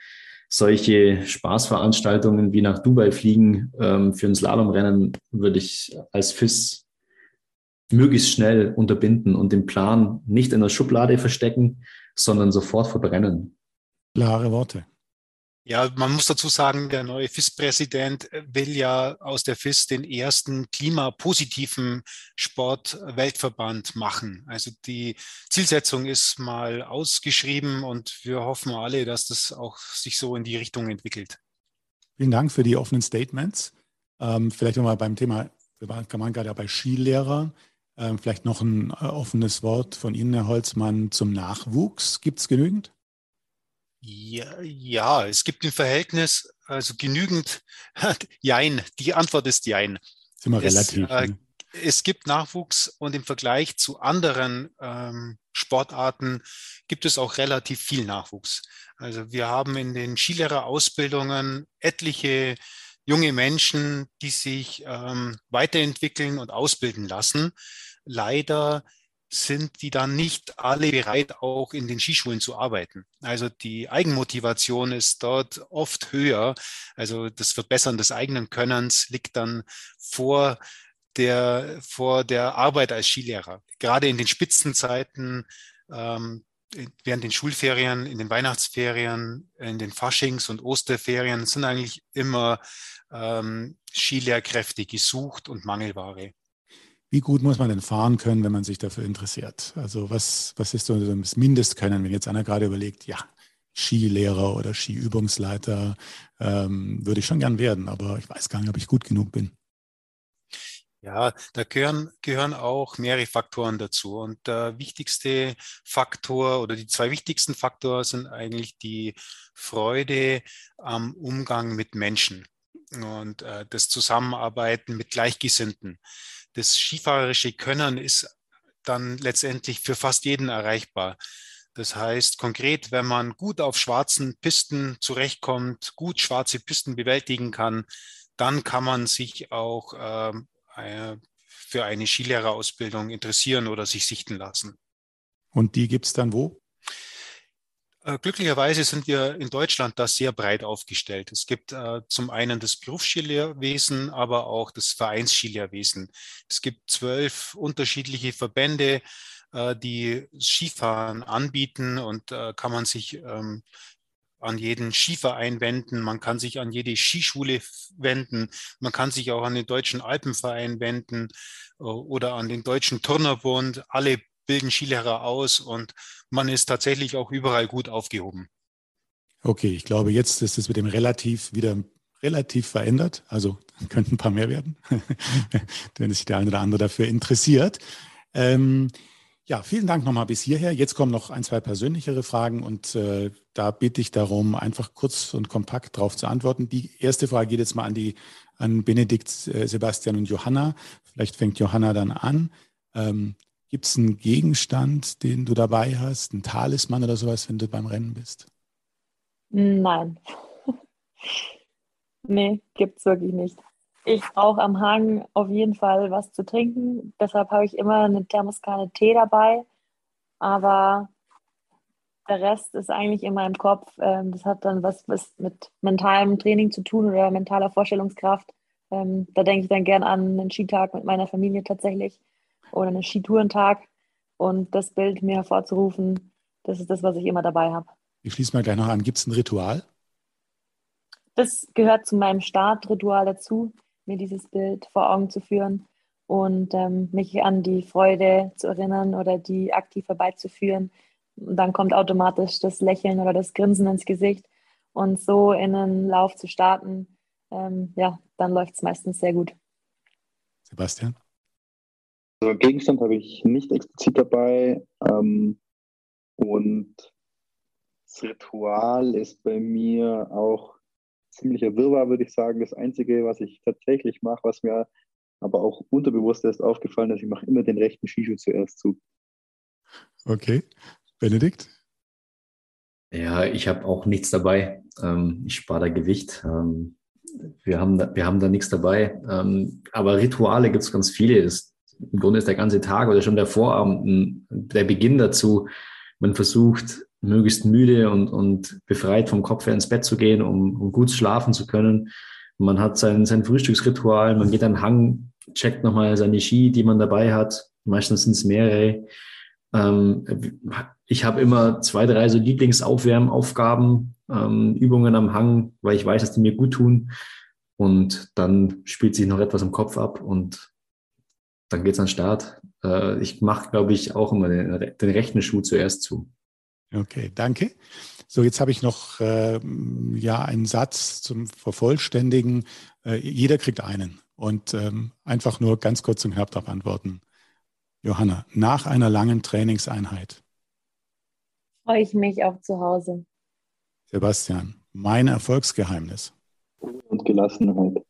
solche Spaßveranstaltungen wie nach Dubai fliegen ähm, für ein Slalomrennen würde ich als FIS möglichst schnell unterbinden und den Plan nicht in der Schublade verstecken, sondern sofort verbrennen. Klare Worte. Ja, man muss dazu sagen, der neue FIS-Präsident will ja aus der FIS den ersten klimapositiven Sportweltverband machen. Also die Zielsetzung ist mal ausgeschrieben und wir hoffen alle, dass das auch sich so in die Richtung entwickelt. Vielen Dank für die offenen Statements. Ähm, vielleicht nochmal beim Thema, wir waren gerade bei Skilehrern. Ähm, vielleicht noch ein äh, offenes Wort von Ihnen, Herr Holzmann, zum Nachwuchs. Gibt es genügend? Ja, ja, es gibt ein Verhältnis, also genügend, <laughs> Jein, die Antwort ist Jein. Ist immer relativ. Es, äh, ne? es gibt Nachwuchs und im Vergleich zu anderen ähm, Sportarten gibt es auch relativ viel Nachwuchs. Also wir haben in den Skilehrerausbildungen etliche junge Menschen, die sich ähm, weiterentwickeln und ausbilden lassen. Leider sind die dann nicht alle bereit, auch in den Skischulen zu arbeiten. Also die Eigenmotivation ist dort oft höher. Also das Verbessern des eigenen Könnens liegt dann vor der, vor der Arbeit als Skilehrer. Gerade in den Spitzenzeiten, ähm, während den Schulferien, in den Weihnachtsferien, in den Faschings- und Osterferien sind eigentlich immer ähm, Skilehrkräfte gesucht und Mangelware. Wie gut muss man denn fahren können, wenn man sich dafür interessiert? Also was, was ist so das Mindestkönnen, wenn jetzt einer gerade überlegt, ja, Skilehrer oder Skiübungsleiter ähm, würde ich schon gern werden, aber ich weiß gar nicht, ob ich gut genug bin. Ja, da gehören, gehören auch mehrere Faktoren dazu. Und der wichtigste Faktor oder die zwei wichtigsten Faktoren sind eigentlich die Freude am Umgang mit Menschen und äh, das Zusammenarbeiten mit Gleichgesinnten. Das skifahrerische Können ist dann letztendlich für fast jeden erreichbar. Das heißt konkret, wenn man gut auf schwarzen Pisten zurechtkommt, gut schwarze Pisten bewältigen kann, dann kann man sich auch ähm, äh, für eine Skilehrerausbildung interessieren oder sich sichten lassen. Und die gibt es dann wo? Äh, glücklicherweise sind wir in Deutschland da sehr breit aufgestellt. Es gibt äh, zum einen das Berufsskilehrwesen, aber auch das Vereinsskilehrwesen. Es gibt zwölf unterschiedliche Verbände, äh, die Skifahren anbieten und äh, kann man sich ähm, an jeden Skiverein wenden, man kann sich an jede Skischule wenden, man kann sich auch an den Deutschen Alpenverein wenden äh, oder an den Deutschen Turnerbund. Alle bilden Skilehrer aus und man ist tatsächlich auch überall gut aufgehoben. Okay, ich glaube, jetzt ist es mit dem relativ wieder relativ verändert. Also <laughs> könnten ein paar mehr werden, <laughs> wenn sich der eine oder andere dafür interessiert. Ähm, ja, vielen Dank nochmal bis hierher. Jetzt kommen noch ein, zwei persönlichere Fragen und äh, da bitte ich darum, einfach kurz und kompakt darauf zu antworten. Die erste Frage geht jetzt mal an die an Benedikt, äh, Sebastian und Johanna. Vielleicht fängt Johanna dann an. Ähm, Gibt es einen Gegenstand, den du dabei hast, einen Talisman oder sowas, wenn du beim Rennen bist? Nein. <laughs> nee, gibt es wirklich nicht. Ich brauche am Hang auf jeden Fall was zu trinken. Deshalb habe ich immer eine Thermoskanne Tee dabei. Aber der Rest ist eigentlich in meinem Kopf. Ähm, das hat dann was, mit mentalem Training zu tun oder mentaler Vorstellungskraft. Ähm, da denke ich dann gern an einen Skitag mit meiner Familie tatsächlich oder einen Skitourentag. Und das Bild mir hervorzurufen, das ist das, was ich immer dabei habe. Ich schließe mal gleich noch an. Gibt es ein Ritual? Das gehört zu meinem Startritual dazu mir dieses Bild vor Augen zu führen und ähm, mich an die Freude zu erinnern oder die aktiv herbeizuführen. Und dann kommt automatisch das Lächeln oder das Grinsen ins Gesicht und so in einen Lauf zu starten, ähm, ja, dann läuft es meistens sehr gut. Sebastian? Also Gegenstand habe ich nicht explizit dabei ähm, und das Ritual ist bei mir auch ziemlicher Wirrwarr, würde ich sagen. Das Einzige, was ich tatsächlich mache, was mir aber auch unterbewusst ist aufgefallen, dass ich mache immer den rechten Skischuh zuerst zu. Okay. Benedikt? Ja, ich habe auch nichts dabei. Ähm, ich spare da Gewicht. Ähm, wir, haben da, wir haben da nichts dabei. Ähm, aber Rituale gibt es ganz viele. Das, Im Grunde ist der ganze Tag oder schon der Vorabend der Beginn dazu. Man versucht, möglichst müde und, und befreit vom Kopf her ins Bett zu gehen, um, um gut schlafen zu können. Man hat sein, sein Frühstücksritual, man geht an Hang, checkt nochmal seine Ski, die man dabei hat. Meistens sind es mehrere. Ähm, ich habe immer zwei, drei so Lieblingsaufwärmaufgaben, ähm, Übungen am Hang, weil ich weiß, dass die mir gut tun. Und dann spielt sich noch etwas im Kopf ab und dann geht's an den Start. Äh, ich mache, glaube ich, auch immer den, den rechten Schuh zuerst zu. Okay, danke. So, jetzt habe ich noch äh, ja einen Satz zum Vervollständigen. Äh, jeder kriegt einen und ähm, einfach nur ganz kurz zum Herbst antworten. Johanna, nach einer langen Trainingseinheit. Freue ich mich auf zu Hause. Sebastian, mein Erfolgsgeheimnis. Und Gelassenheit.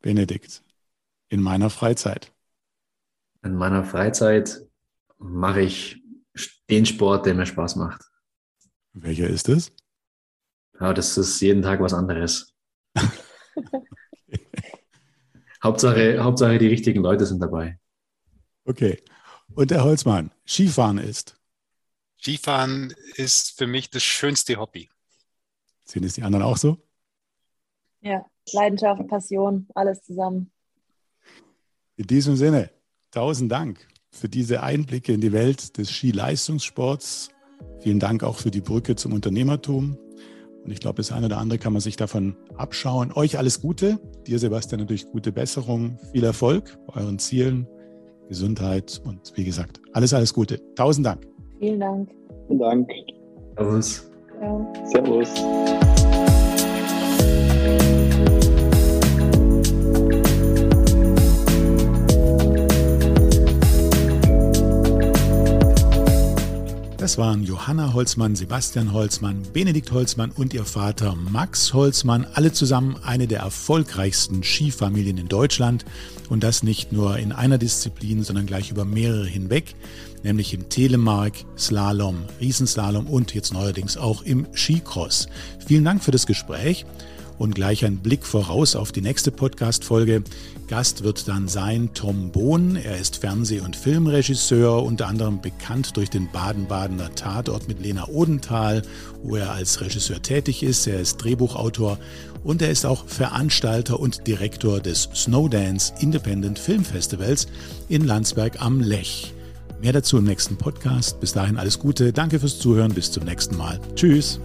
Benedikt, in meiner Freizeit. In meiner Freizeit mache ich den Sport, der mir Spaß macht. Welcher ist es? Ja, das ist jeden Tag was anderes. <laughs> Hauptsache, Hauptsache, die richtigen Leute sind dabei. Okay. Und der Holzmann, Skifahren ist? Skifahren ist für mich das schönste Hobby. Sehen es die anderen auch so? Ja, Leidenschaft, Passion, alles zusammen. In diesem Sinne, tausend Dank für diese Einblicke in die Welt des Skileistungssports. Vielen Dank auch für die Brücke zum Unternehmertum. Und ich glaube, das eine oder andere kann man sich davon abschauen. Euch alles Gute. Dir, Sebastian, natürlich gute Besserung. Viel Erfolg bei euren Zielen, Gesundheit und wie gesagt, alles, alles Gute. Tausend Dank. Vielen Dank. Vielen Dank. Servus. Ja. Servus. Waren Johanna Holzmann, Sebastian Holzmann, Benedikt Holzmann und ihr Vater Max Holzmann, alle zusammen eine der erfolgreichsten Skifamilien in Deutschland und das nicht nur in einer Disziplin, sondern gleich über mehrere hinweg, nämlich im Telemark, Slalom, Riesenslalom und jetzt neuerdings auch im Skicross. Vielen Dank für das Gespräch. Und gleich ein Blick voraus auf die nächste Podcast-Folge. Gast wird dann sein Tom Bohn. Er ist Fernseh- und Filmregisseur, unter anderem bekannt durch den Baden-Badener Tatort mit Lena Odenthal, wo er als Regisseur tätig ist. Er ist Drehbuchautor und er ist auch Veranstalter und Direktor des Snowdance Independent Film Festivals in Landsberg am Lech. Mehr dazu im nächsten Podcast. Bis dahin alles Gute. Danke fürs Zuhören. Bis zum nächsten Mal. Tschüss.